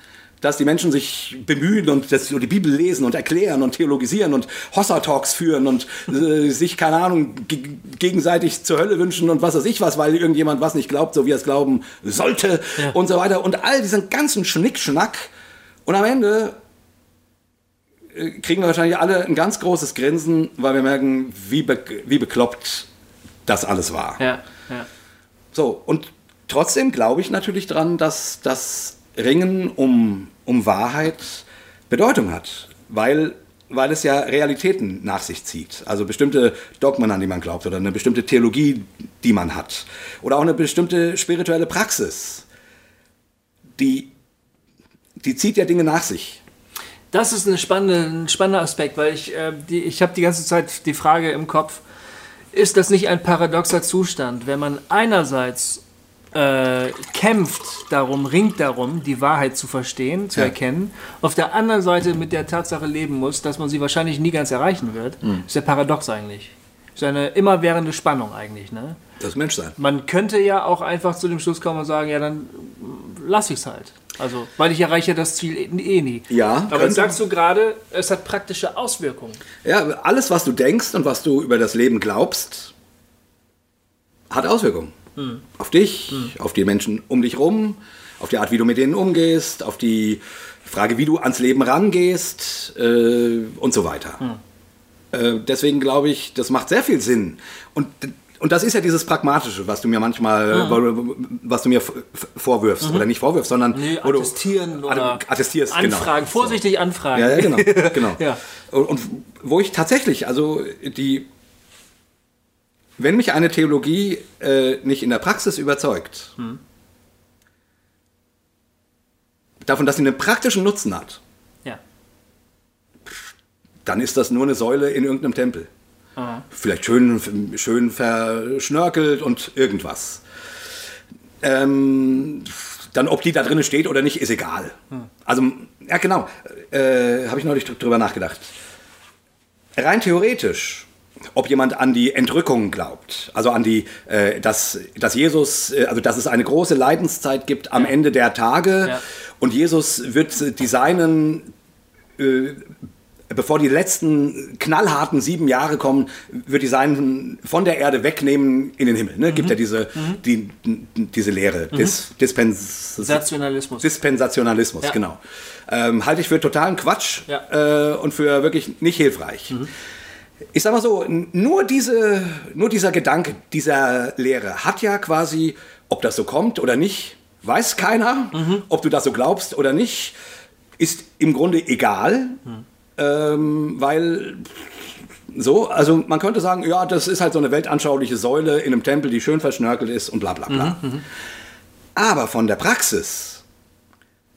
S2: dass die Menschen sich bemühen und das, die Bibel lesen und erklären und theologisieren und Hossa-Talks führen und äh, sich, keine Ahnung, ge gegenseitig zur Hölle wünschen und was weiß ich was, weil irgendjemand was nicht glaubt, so wie er es glauben sollte
S1: Ja.
S2: und so weiter. Und all diesen ganzen Schnickschnack. Und am Ende äh, kriegen wir wahrscheinlich alle ein ganz großes Grinsen, weil wir merken, wie, be wie bekloppt das alles war.
S1: Ja. Ja.
S2: So, und trotzdem glaube ich natürlich dran, dass das Ringen um, um Wahrheit Bedeutung hat, weil, weil es ja Realitäten nach sich zieht. Also bestimmte Dogmen, an die man glaubt, oder eine bestimmte Theologie, die man hat. Oder auch eine bestimmte spirituelle Praxis. Die, die zieht ja Dinge nach sich.
S1: Das ist eine spannende, ein spannender Aspekt, weil ich, äh, ich habe die ganze Zeit die Frage im Kopf, ist das nicht ein paradoxer Zustand, wenn man einerseits äh, kämpft darum, ringt darum, die Wahrheit zu verstehen, zu
S2: Ja.
S1: erkennen, auf der anderen Seite mit der Tatsache leben muss, dass man sie wahrscheinlich nie ganz erreichen wird,
S2: Hm.
S1: ist ja paradox eigentlich. Ist eine immerwährende Spannung eigentlich, ne?
S2: Das Menschsein.
S1: Man könnte ja auch einfach zu dem Schluss kommen und sagen, ja, dann lass ich es halt. Also, weil ich erreiche das Ziel eh nie.
S2: Ja,
S1: Aber jetzt sagst du gerade, es hat praktische Auswirkungen.
S2: Ja, alles, was du denkst und was du über das Leben glaubst, hat Auswirkungen. Auf dich, auf die Menschen um dich rum, auf die Art, wie du mit denen umgehst, auf die Frage, wie du ans Leben rangehst äh, und so weiter. Äh, deswegen glaube ich, das macht sehr viel Sinn. Und, und das ist ja dieses Pragmatische, was du mir manchmal, was du mir vorwirfst. Oder nicht vorwirfst, sondern
S1: Nee,
S2: wo du
S1: attestieren oder
S2: attestierst, genau.
S1: Anfragen, vorsichtig anfragen.
S2: Ja, ja, genau. genau.
S1: Ja.
S2: Und, und wo ich tatsächlich, also die, wenn mich eine Theologie äh, nicht in der Praxis überzeugt, davon, dass sie einen praktischen Nutzen hat,
S1: Ja.
S2: dann ist das nur eine Säule in irgendeinem Tempel.
S1: Aha.
S2: Vielleicht schön, schön verschnörkelt und irgendwas. Ähm, dann, ob die da drin steht oder nicht, ist egal. Also, ja, genau. Äh, Habe ich neulich dr- drüber nachgedacht. Rein theoretisch, ob jemand an die Entrückung glaubt, also an die, äh, dass, dass Jesus, äh, also dass es eine große Leidenszeit gibt am Ende der Tage
S1: Ja.
S2: und Jesus wird die Seinen bevor die letzten knallharten sieben Jahre kommen, wird die Seinen von der Erde wegnehmen in den Himmel. Ne? Gibt ja diese, die, diese Lehre, Dis, Dispens,
S1: Sationalismus.
S2: Dispensationalismus,
S1: Ja.
S2: genau. Ähm, halte ich für totalen Quatsch
S1: Ja.
S2: äh, und für wirklich nicht hilfreich. Ich sag mal so, nur, diese, nur dieser Gedanke, dieser Lehre hat ja quasi, ob das so kommt oder nicht, weiß keiner. Ob du das so glaubst oder nicht, ist im Grunde egal, ähm, weil So, also man könnte sagen, ja, das ist halt so eine weltanschauliche Säule in einem Tempel, die schön verschnörkelt ist und bla bla bla. Aber von der Praxis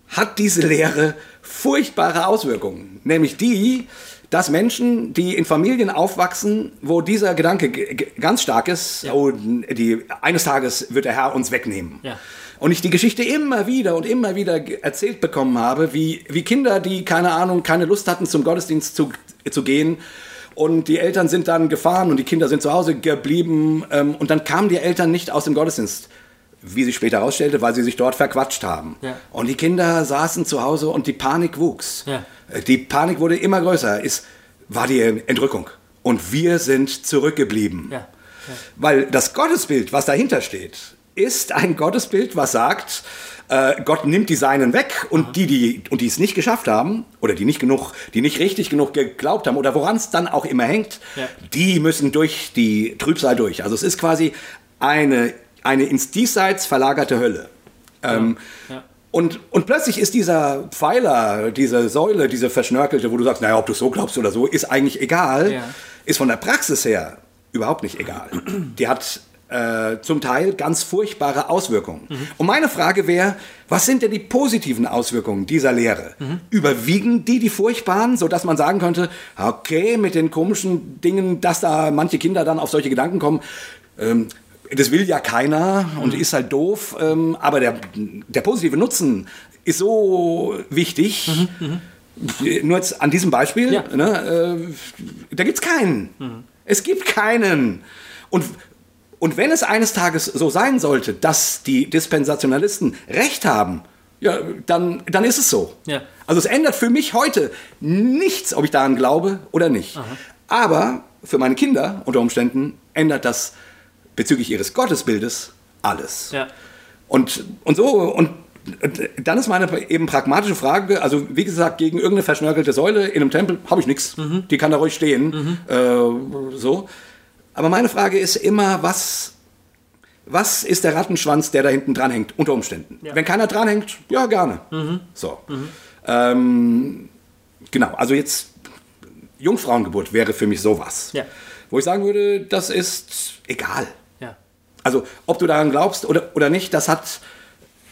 S2: hat diese Lehre furchtbare Auswirkungen. Nämlich die, dass Menschen, die in Familien aufwachsen, wo dieser Gedanke ganz stark ist,
S1: Ja.
S2: oh, die, eines Tages wird der Herr uns wegnehmen.
S1: Ja.
S2: Und ich die Geschichte immer wieder und immer wieder erzählt bekommen habe, wie, wie Kinder, die keine Ahnung, keine Lust hatten, zum Gottesdienst zu, zu gehen. Und die Eltern sind dann gefahren und die Kinder sind zu Hause geblieben. Ähm, und dann kamen die Eltern nicht aus dem Gottesdienst, wie sich später herausstellte, weil sie sich dort verquatscht haben.
S1: Ja.
S2: Und die Kinder saßen zu Hause und die Panik wuchs.
S1: Ja.
S2: Äh, Die Panik wurde immer größer. Es war die Entrückung. Und wir sind zurückgeblieben.
S1: Ja.
S2: Weil das Gottesbild, was dahinter steht, ist ein Gottesbild, was sagt, äh, Gott nimmt die Seinen weg und die, die, und die es nicht geschafft haben oder die nicht genug, die nicht richtig genug geglaubt haben oder woran es dann auch immer hängt, die müssen durch die Trübsal durch. Also es ist quasi eine, eine ins Diesseits verlagerte Hölle. Ähm,
S1: Ja.
S2: und, und plötzlich ist dieser Pfeiler, diese Säule, diese verschnörkelte, wo du sagst, naja, ob du so glaubst oder so, ist eigentlich egal,
S1: Ja.
S2: ist von der Praxis her überhaupt nicht egal. Die hat äh, zum Teil ganz furchtbare Auswirkungen. Und meine Frage wäre, was sind denn die positiven Auswirkungen dieser Lehre? Überwiegen die die furchtbaren, sodass man sagen könnte, okay, mit den komischen Dingen, dass da manche Kinder dann auf solche Gedanken kommen, ähm, das will ja keiner und ist halt doof, ähm, aber der, der positive Nutzen ist so wichtig. Nur jetzt an diesem Beispiel,
S1: Ja.
S2: ne, äh, da gibt es keinen. Es gibt keinen. Und, und wenn es eines Tages so sein sollte, dass die Dispensationalisten Recht haben, ja, dann, dann ist es so.
S1: Ja.
S2: Also es ändert für mich heute nichts, ob ich daran glaube oder nicht. Aber für meine Kinder unter Umständen ändert das bezüglich ihres Gottesbildes alles.
S1: Ja.
S2: Und, und so, und dann ist meine eben pragmatische Frage, also wie gesagt, gegen irgendeine verschnörkelte Säule in einem Tempel habe ich nichts. Die kann da ruhig stehen. Äh, so. Aber meine Frage ist immer, was, was ist der Rattenschwanz, der da hinten dran hängt, unter Umständen?
S1: Ja.
S2: Wenn keiner dran hängt, ja, gerne. So. Ähm, genau, also jetzt Jungfrauengeburt wäre für mich sowas.
S1: Ja.
S2: Wo ich sagen würde, das ist egal. Also, ob du daran glaubst oder, oder nicht, das hat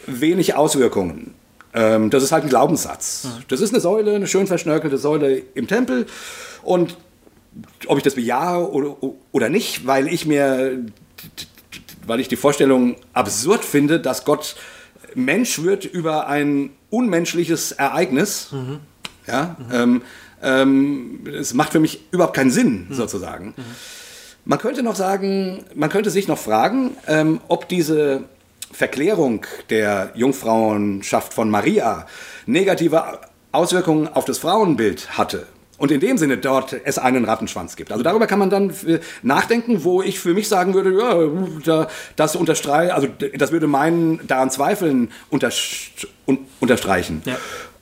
S2: wenig Auswirkungen. Ähm, das ist halt ein Glaubenssatz. Das ist eine Säule, eine schön verschnörkelte Säule im Tempel. Und ob ich das bejahe oder, oder nicht, weil ich mir, weil ich die Vorstellung absurd finde, dass Gott Mensch wird über ein unmenschliches Ereignis. Ja, ähm, ähm, es macht für mich überhaupt keinen Sinn, sozusagen. Man könnte noch sagen, man könnte sich noch fragen, ähm, ob diese Verklärung der Jungfrauenschaft von Maria negative Auswirkungen auf das Frauenbild hatte. Und in dem Sinne dort es einen Rattenschwanz gibt. Also darüber kann man dann äh, nachdenken, wo ich für mich sagen würde, ja, da, das unterstreicht, also das würde meinen daran Zweifeln unterst un unterstreichen.
S1: Ja.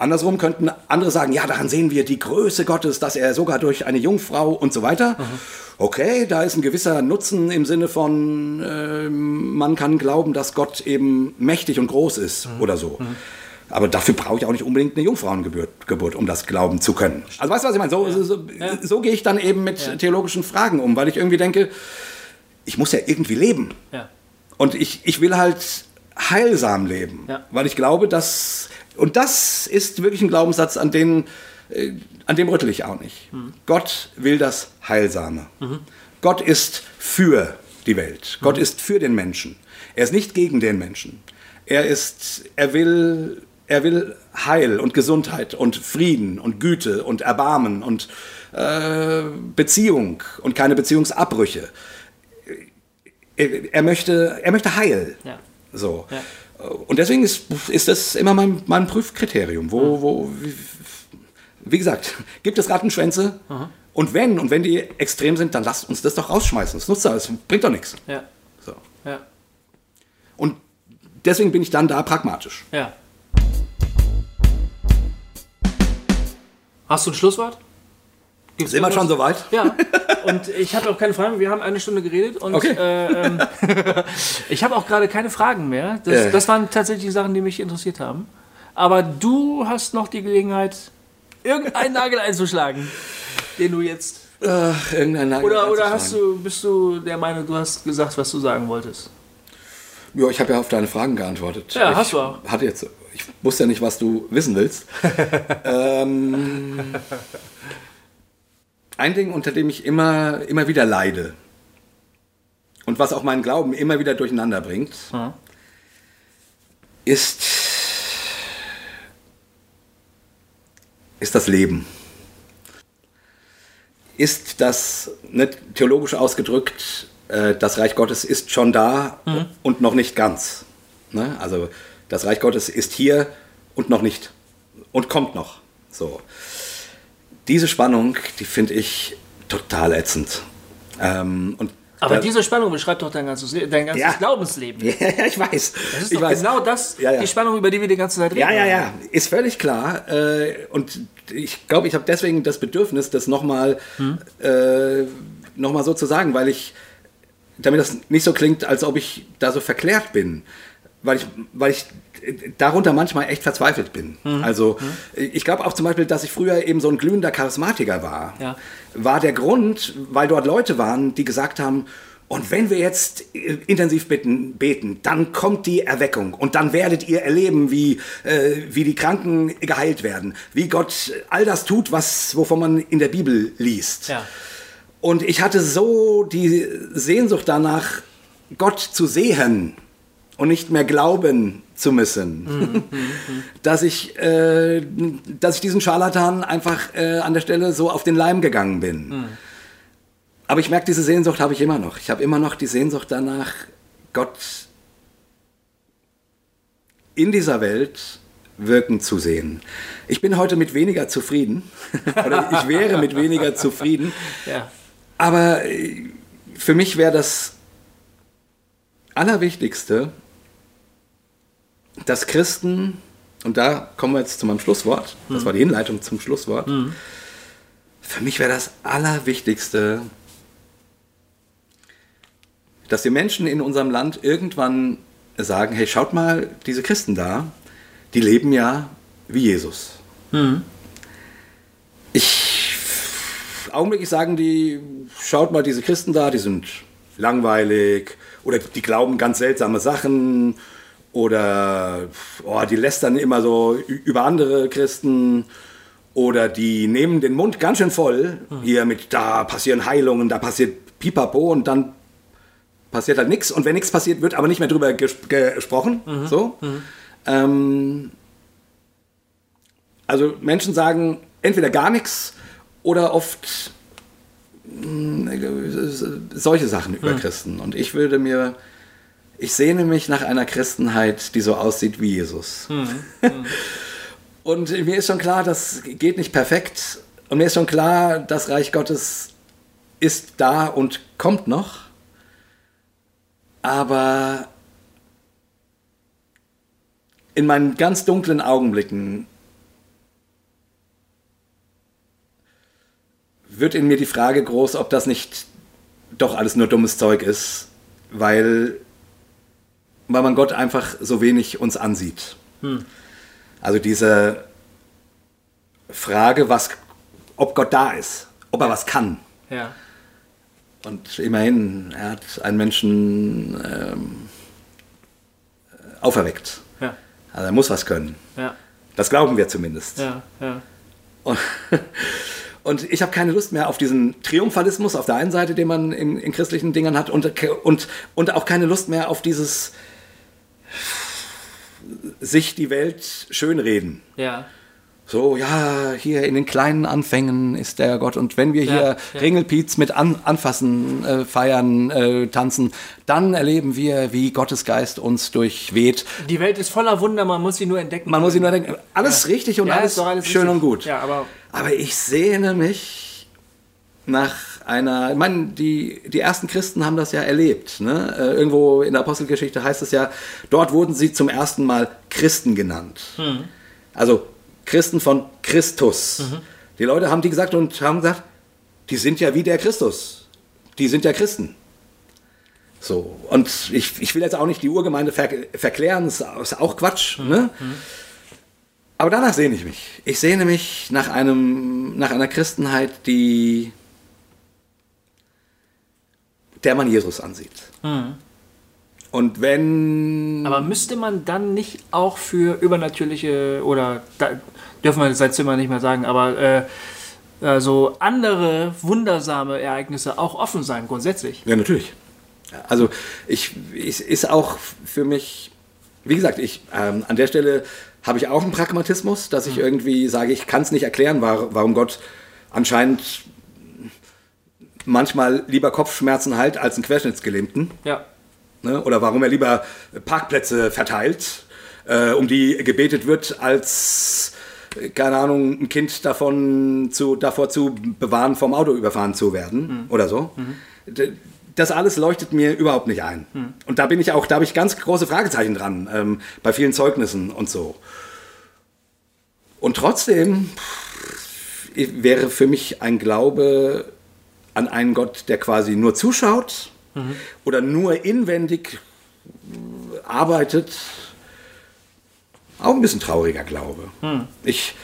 S2: Andersrum könnten andere sagen, ja, daran sehen wir die Größe Gottes, dass er sogar durch eine Jungfrau und so weiter. Okay, da ist ein gewisser Nutzen im Sinne von, äh, man kann glauben, dass Gott eben mächtig und groß ist oder so. Aber dafür brauche ich auch nicht unbedingt eine Jungfrauengeburt, Geburt, um das glauben zu können. Also weißt du, was ich meine? So, so, so, so gehe ich dann eben mit theologischen Fragen um, weil ich irgendwie denke, ich muss ja irgendwie leben.
S1: Ja.
S2: Und ich, ich will halt heilsam leben,
S1: Ja.
S2: weil ich glaube, dass und das ist wirklich ein Glaubenssatz, an den äh, an dem rüttel ich auch nicht. Gott will das Heilsame. Gott ist für die Welt. Gott ist für den Menschen. Er ist nicht gegen den Menschen. Er ist, er will, er will Heil und Gesundheit und Frieden und Güte und Erbarmen und äh, Beziehung und keine Beziehungsabbrüche. Er, er, möchte, er möchte Heil.
S1: Ja.
S2: So.
S1: Ja.
S2: Und deswegen ist, ist das immer mein, mein Prüfkriterium. Wo, wo, wie, wie gesagt, gibt es Rattenschwänze? Und wenn, und wenn die extrem sind, dann lasst uns das doch rausschmeißen. Das nutzt alles, bringt doch nichts.
S1: Ja.
S2: So.
S1: Ja.
S2: Und deswegen bin ich dann da pragmatisch.
S1: Ja. Hast du ein Schlusswort? Gibt's
S2: Sind wir schon soweit?
S1: Ja, und ich habe auch keine Fragen. Wir haben eine Stunde geredet und
S2: Okay.
S1: äh, ähm, ich habe auch gerade keine Fragen mehr. Das,
S2: Äh.
S1: das waren tatsächlich die Sachen, die mich interessiert haben. Aber du hast noch die Gelegenheit, irgendeinen Nagel einzuschlagen, den du jetzt
S2: Ach, irgendein Nagel
S1: Oder, oder hast du, bist du der Meinung, du hast gesagt, was du sagen wolltest?
S2: Ja, ich habe ja auf deine Fragen geantwortet.
S1: Ja,
S2: ich
S1: hast du auch.
S2: Hatte jetzt, ich wusste ja nicht, was du wissen willst. ähm, ein Ding, unter dem ich immer, immer wieder leide und was auch meinen Glauben immer wieder durcheinander bringt,
S1: Ja.
S2: ist, ist das Leben. Ist das, ne, theologisch ausgedrückt, äh, das Reich Gottes ist schon da und noch nicht ganz. Ne? Also das Reich Gottes ist hier und noch nicht und kommt noch. So. Diese Spannung, die finde ich total ätzend. Ähm, und
S1: Aber
S2: da-
S1: diese Spannung beschreibt doch dein ganzes, Le- dein ganzes
S2: Ja.
S1: Glaubensleben.
S2: ja, ich weiß.
S1: Das ist
S2: ich
S1: doch
S2: weiß.
S1: genau das,
S2: Ja, ja.
S1: die Spannung, über die wir die ganze Zeit reden.
S2: Ja, ja, ja, ist völlig klar. Äh, und ich glaube, ich habe deswegen das Bedürfnis, das nochmal äh, noch mal so zu sagen, weil ich, damit das nicht so klingt, als ob ich da so verklärt bin, weil ich, weil ich darunter manchmal echt verzweifelt bin. Also ich glaube auch zum Beispiel, dass ich früher eben so ein glühender Charismatiker war.
S1: Ja.
S2: War der Grund, weil dort Leute waren, die gesagt haben, und wenn wir jetzt intensiv beten, beten, dann kommt die Erweckung und dann werdet ihr erleben, wie, äh, wie die Kranken geheilt werden, wie Gott all das tut, was, wovon man in der Bibel liest.
S1: Ja.
S2: Und ich hatte so die Sehnsucht danach, Gott zu sehen und nicht mehr glauben zu müssen, dass, ich, äh, dass ich diesen Scharlatan einfach äh, an der Stelle so auf den Leim gegangen bin. Aber ich merke, diese Sehnsucht habe ich immer noch. Ich habe immer noch die Sehnsucht danach, Gott in dieser Welt wirken zu sehen. Ich bin heute mit weniger zufrieden, oder ich wäre mit weniger zufrieden,
S1: Ja.
S2: aber äh, für mich wäre das Allerwichtigste, dass Christen, und da kommen wir jetzt zu meinem Schlusswort, das war die Hinleitung zum Schlusswort, für mich wäre das Allerwichtigste, dass die Menschen in unserem Land irgendwann sagen, hey, schaut mal, diese Christen da, die leben ja wie Jesus. Ich augenblicklich sagen die, schaut mal, diese Christen da, die sind langweilig oder die glauben ganz seltsame Sachen oder oh, die lästern immer so über andere Christen oder die nehmen den Mund ganz schön voll, hier mit da passieren Heilungen, da passiert Pipapo und dann passiert halt nichts und wenn nichts passiert, wird aber nicht mehr drüber ges gesprochen. So. Ähm, also Menschen sagen entweder gar nichts oder oft mh, solche Sachen über Christen. Und ich würde mir, ich sehne mich nach einer Christenheit, die so aussieht wie Jesus. Und mir ist schon klar, das geht nicht perfekt. Und mir ist schon klar, das Reich Gottes ist da und kommt noch. Aber in meinen ganz dunklen Augenblicken wird in mir die Frage groß, ob das nicht doch alles nur dummes Zeug ist, weil, weil man Gott einfach so wenig uns ansieht. Also diese Frage, was, ob Gott da ist, ob er was kann.
S1: Ja.
S2: Und immerhin, er hat einen Menschen ähm, auferweckt.
S1: Ja.
S2: Also er muss was können.
S1: Ja.
S2: Das glauben wir zumindest.
S1: Ja. Ja.
S2: Und, und ich habe keine Lust mehr auf diesen Triumphalismus auf der einen Seite, den man in, in christlichen Dingern hat, und, und, und auch keine Lust mehr auf dieses sich die Welt schönreden.
S1: Ja.
S2: So, ja, hier in den kleinen Anfängen ist der Gott. Und wenn wir hier
S1: Ja, ja.
S2: Ringelpiez mit an, Anfassen, äh, feiern, äh, tanzen, dann erleben wir, wie Gottes Geist uns durchweht.
S1: Die Welt ist voller Wunder, man muss sie nur entdecken.
S2: Man muss sich nur denken, alles richtig und
S1: Ja,
S2: alles,
S1: alles
S2: schön
S1: richtig.
S2: und gut.
S1: Ja, aber
S2: Aber ich sehne mich nach einer, ich meine, die, die ersten Christen haben das ja erlebt. Ne? Äh, irgendwo in der Apostelgeschichte heißt es ja, dort wurden sie zum ersten Mal Christen genannt. Also Christen von Christus. Die Leute haben die gesagt und haben gesagt, die sind ja wie der Christus. Die sind ja Christen. So, und ich, ich will jetzt auch nicht die Urgemeinde ver verklären, das ist auch Quatsch. Ne? Aber danach sehne ich mich. Ich sehne mich nach, einem, nach einer Christenheit, die, der man Jesus ansieht. Und wenn.
S1: Aber müsste man dann nicht auch für übernatürliche oder da dürfen wir seit Zimmer nicht mehr sagen, aber äh, also andere wundersame Ereignisse auch offen sein, grundsätzlich.
S2: Ja, natürlich. Also ich, ich ist auch für mich, wie gesagt, ich ähm, an der Stelle habe ich auch einen Pragmatismus, dass ich irgendwie sage, ich kann es nicht erklären, war, warum Gott anscheinend manchmal lieber Kopfschmerzen heilt als einen Querschnittsgelähmten.
S1: Ja.
S2: Ne? Oder warum er lieber Parkplätze verteilt, äh, um die gebetet wird, als, äh, keine Ahnung, ein Kind davon zu, davor zu bewahren, vom Auto überfahren zu werden oder so. D- Das alles leuchtet mir überhaupt nicht ein. Und da bin ich auch, da habe ich ganz große Fragezeichen dran, ähm, bei vielen Zeugnissen und so. Und trotzdem pff, wäre für mich ein Glaube an einen Gott, der quasi nur zuschaut oder nur inwendig arbeitet, auch ein bisschen trauriger Glaube. Ich,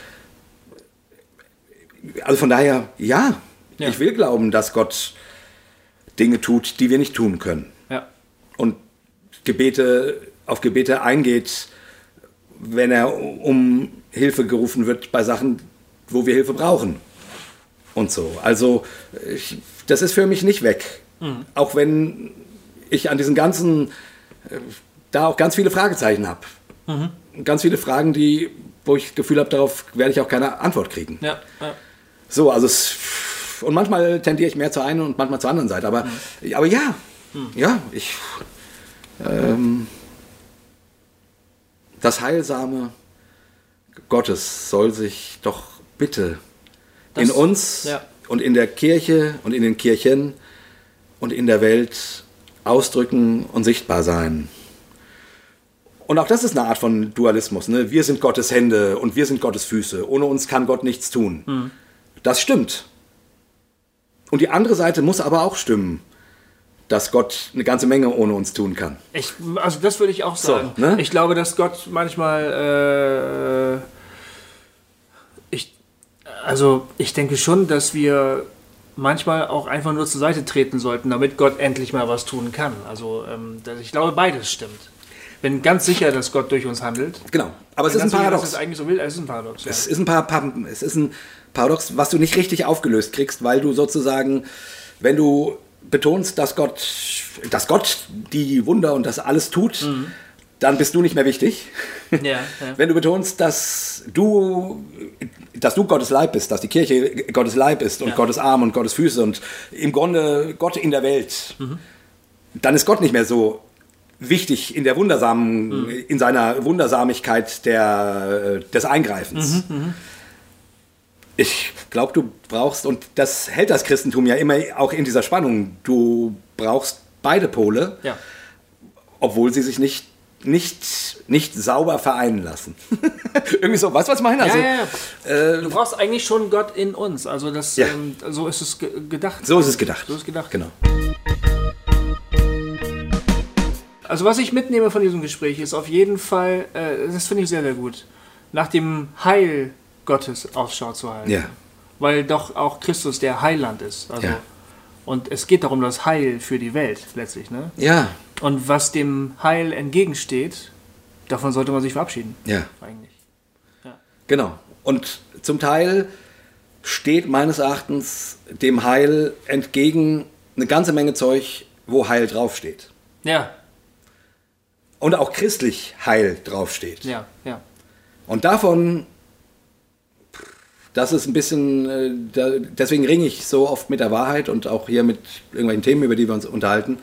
S2: also von daher, ja,
S1: Ja.
S2: ich will glauben, dass Gott Dinge tut, die wir nicht tun können.
S1: Ja.
S2: Und Gebete, auf Gebete eingeht, wenn er um Hilfe gerufen wird bei Sachen, wo wir Hilfe brauchen. Und so. Also, ich, das ist für mich nicht weg. Auch wenn ich an diesen ganzen, äh, da auch ganz viele Fragezeichen habe. Ganz viele Fragen, die, wo ich das Gefühl habe, darauf werde ich auch keine Antwort kriegen.
S1: Ja. ja.
S2: So, also es, und manchmal tendiere ich mehr zur einen und manchmal zur anderen Seite. Aber, aber ja, ja, ich, ähm, das Heilsame Gottes soll sich doch bitte
S1: Das-
S2: in uns
S1: ja.
S2: und in der Kirche und in den Kirchen und in der Welt ausdrücken und sichtbar sein. Und auch das ist eine Art von Dualismus. Ne? Wir sind Gottes Hände und wir sind Gottes Füße. Ohne uns kann Gott nichts tun. Das stimmt. Und die andere Seite muss aber auch stimmen, dass Gott eine ganze Menge ohne uns tun kann.
S1: Ich, also das würde ich auch
S2: So,
S1: sagen.
S2: ne?
S1: Ich glaube, dass Gott manchmal, äh, also ich denke schon, dass wir manchmal auch einfach nur zur Seite treten sollten, damit Gott endlich mal was tun kann. Also ähm, ich glaube, beides stimmt. Bin ganz sicher, dass Gott durch uns handelt.
S2: Genau. Aber es ist ein
S1: Bin ganz sicher, dass
S2: Paradox.
S1: es eigentlich so will. Es ist ein Paradox.
S2: Es ist ein, paar, paar, es ist ein Paradox, was du nicht richtig aufgelöst kriegst, weil du sozusagen, wenn du betonst, dass Gott, dass Gott die Wunder und das alles tut, dann bist du nicht mehr wichtig.
S1: Ja, ja.
S2: Wenn du betonst, dass du, dass du Gottes Leib bist, dass die Kirche Gottes Leib ist und
S1: Ja.
S2: Gottes Arm und Gottes Füße und im Grunde Gott in der Welt, dann ist Gott nicht mehr so wichtig in der wundersamen, in seiner Wundersamigkeit der, des Eingreifens. Ich glaube, du brauchst, und das hält das Christentum ja immer auch in dieser Spannung, du brauchst beide Pole, obwohl sie sich nicht, nicht, nicht sauber vereinen lassen. Irgendwie so, weißt du, was ich meine? Also,
S1: ja, ja, ja. du brauchst eigentlich schon Gott in uns. Also das, ähm, so ist es ge gedacht.
S2: So ist es gedacht.
S1: So ist es gedacht.
S2: Genau.
S1: Also was ich mitnehme von diesem Gespräch ist auf jeden Fall, äh, das finde ich sehr, sehr gut, nach dem Heil Gottes Ausschau zu halten.
S2: Ja.
S1: Weil doch auch Christus der Heiland ist. Also,
S2: Ja.
S1: Und es geht darum, das Heil für die Welt letztlich. Ne?
S2: Ja,
S1: Und was dem Heil entgegensteht, davon sollte man sich verabschieden.
S2: ja,
S1: Eigentlich.
S2: genau. Und zum Teil steht meines Erachtens dem Heil entgegen eine ganze Menge Zeug, wo Heil draufsteht.
S1: Ja,
S2: Und auch christlich Heil draufsteht.
S1: ja, ja.
S2: Und davon, das ist ein bisschen, äh, deswegen ringe ich so oft mit der Wahrheit und auch hier mit irgendwelchen Themen, über die wir uns unterhalten.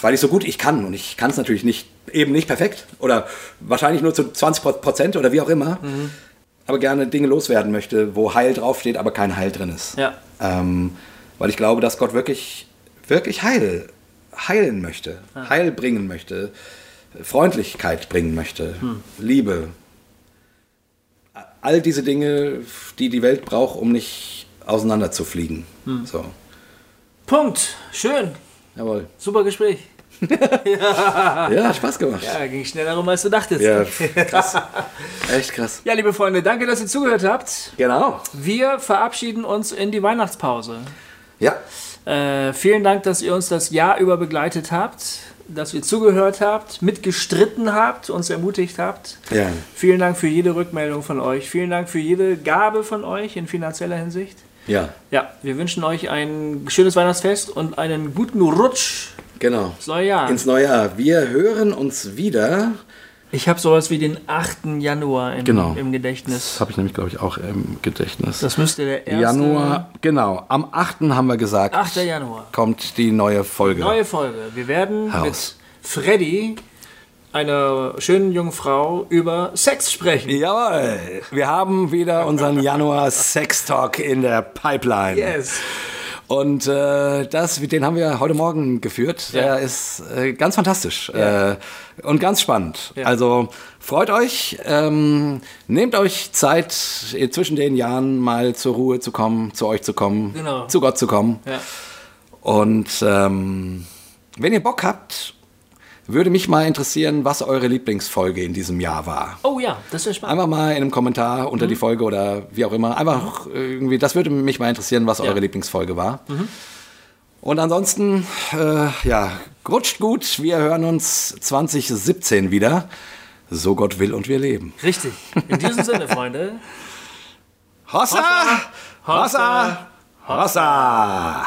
S2: Weil ich so gut ich kann und ich kann es natürlich nicht, eben nicht perfekt oder wahrscheinlich nur zu 20 Prozent oder wie auch immer, aber gerne Dinge loswerden möchte, wo Heil draufsteht, aber kein Heil drin ist.
S1: Ja.
S2: Ähm, weil ich glaube, dass Gott wirklich, wirklich Heil, heilen möchte, Heil bringen möchte, Freundlichkeit bringen möchte, Liebe. All diese Dinge, die die Welt braucht, um nicht auseinanderzufliegen. So,
S1: Punkt. Schön.
S2: jawohl.
S1: Super Gespräch.
S2: Ja, hat Spaß gemacht.
S1: Ja, ging schneller rum, als du dachtest.
S2: Ja, krass. Echt krass.
S1: Ja, liebe Freunde, danke, dass ihr zugehört habt.
S2: Genau.
S1: Wir verabschieden uns in die Weihnachtspause.
S2: Ja,
S1: Äh, vielen Dank, dass ihr uns das Jahr über begleitet habt, dass ihr zugehört habt, mitgestritten habt, uns ermutigt habt.
S2: Ja.
S1: Vielen Dank für jede Rückmeldung von euch. Vielen Dank für jede Gabe von euch in finanzieller Hinsicht.
S2: Ja,
S1: Ja, wir wünschen euch ein schönes Weihnachtsfest und einen guten Rutsch
S2: genau.
S1: ins neue Jahr.
S2: Ins neue Jahr. Wir hören uns wieder.
S1: Ich habe sowas wie den 8. Januar im,
S2: Genau.
S1: im Gedächtnis.
S2: Das habe ich nämlich, glaube ich, auch im Gedächtnis.
S1: Das müsste der erste
S2: Januar, genau. Am 8. haben wir gesagt,
S1: 8. Januar.
S2: kommt die neue Folge.
S1: Neue Folge. Wir werden
S2: Haus.
S1: mit Freddy, einer schönen jungen Frau, über Sex sprechen.
S2: Jawohl, wir haben wieder unseren Januar Sex Talk in der Pipeline.
S1: Yes.
S2: Und äh, das, den haben wir heute Morgen geführt.
S1: Ja.
S2: Der ist äh, ganz fantastisch
S1: Ja.
S2: äh, und ganz spannend.
S1: Ja.
S2: Also freut euch, ähm, nehmt euch Zeit, äh, zwischen den Jahren mal zur Ruhe zu kommen, zu euch zu kommen,
S1: Genau.
S2: zu Gott zu kommen. Und ähm, wenn ihr Bock habt, würde mich mal interessieren, was eure Lieblingsfolge in diesem Jahr war.
S1: Oh ja, das ist spannend.
S2: Einfach mal in einem Kommentar unter die
S1: Mhm.
S2: Folge oder wie auch immer. Einfach irgendwie, das würde mich mal interessieren, was eure Lieblingsfolge war.
S1: Mhm.
S2: Und ansonsten, äh, ja, rutscht gut. Wir hören uns 2017 wieder. So Gott will und wir leben.
S1: Richtig. In diesem Sinne, Freunde.
S2: Hossa! Hossa! Hossa!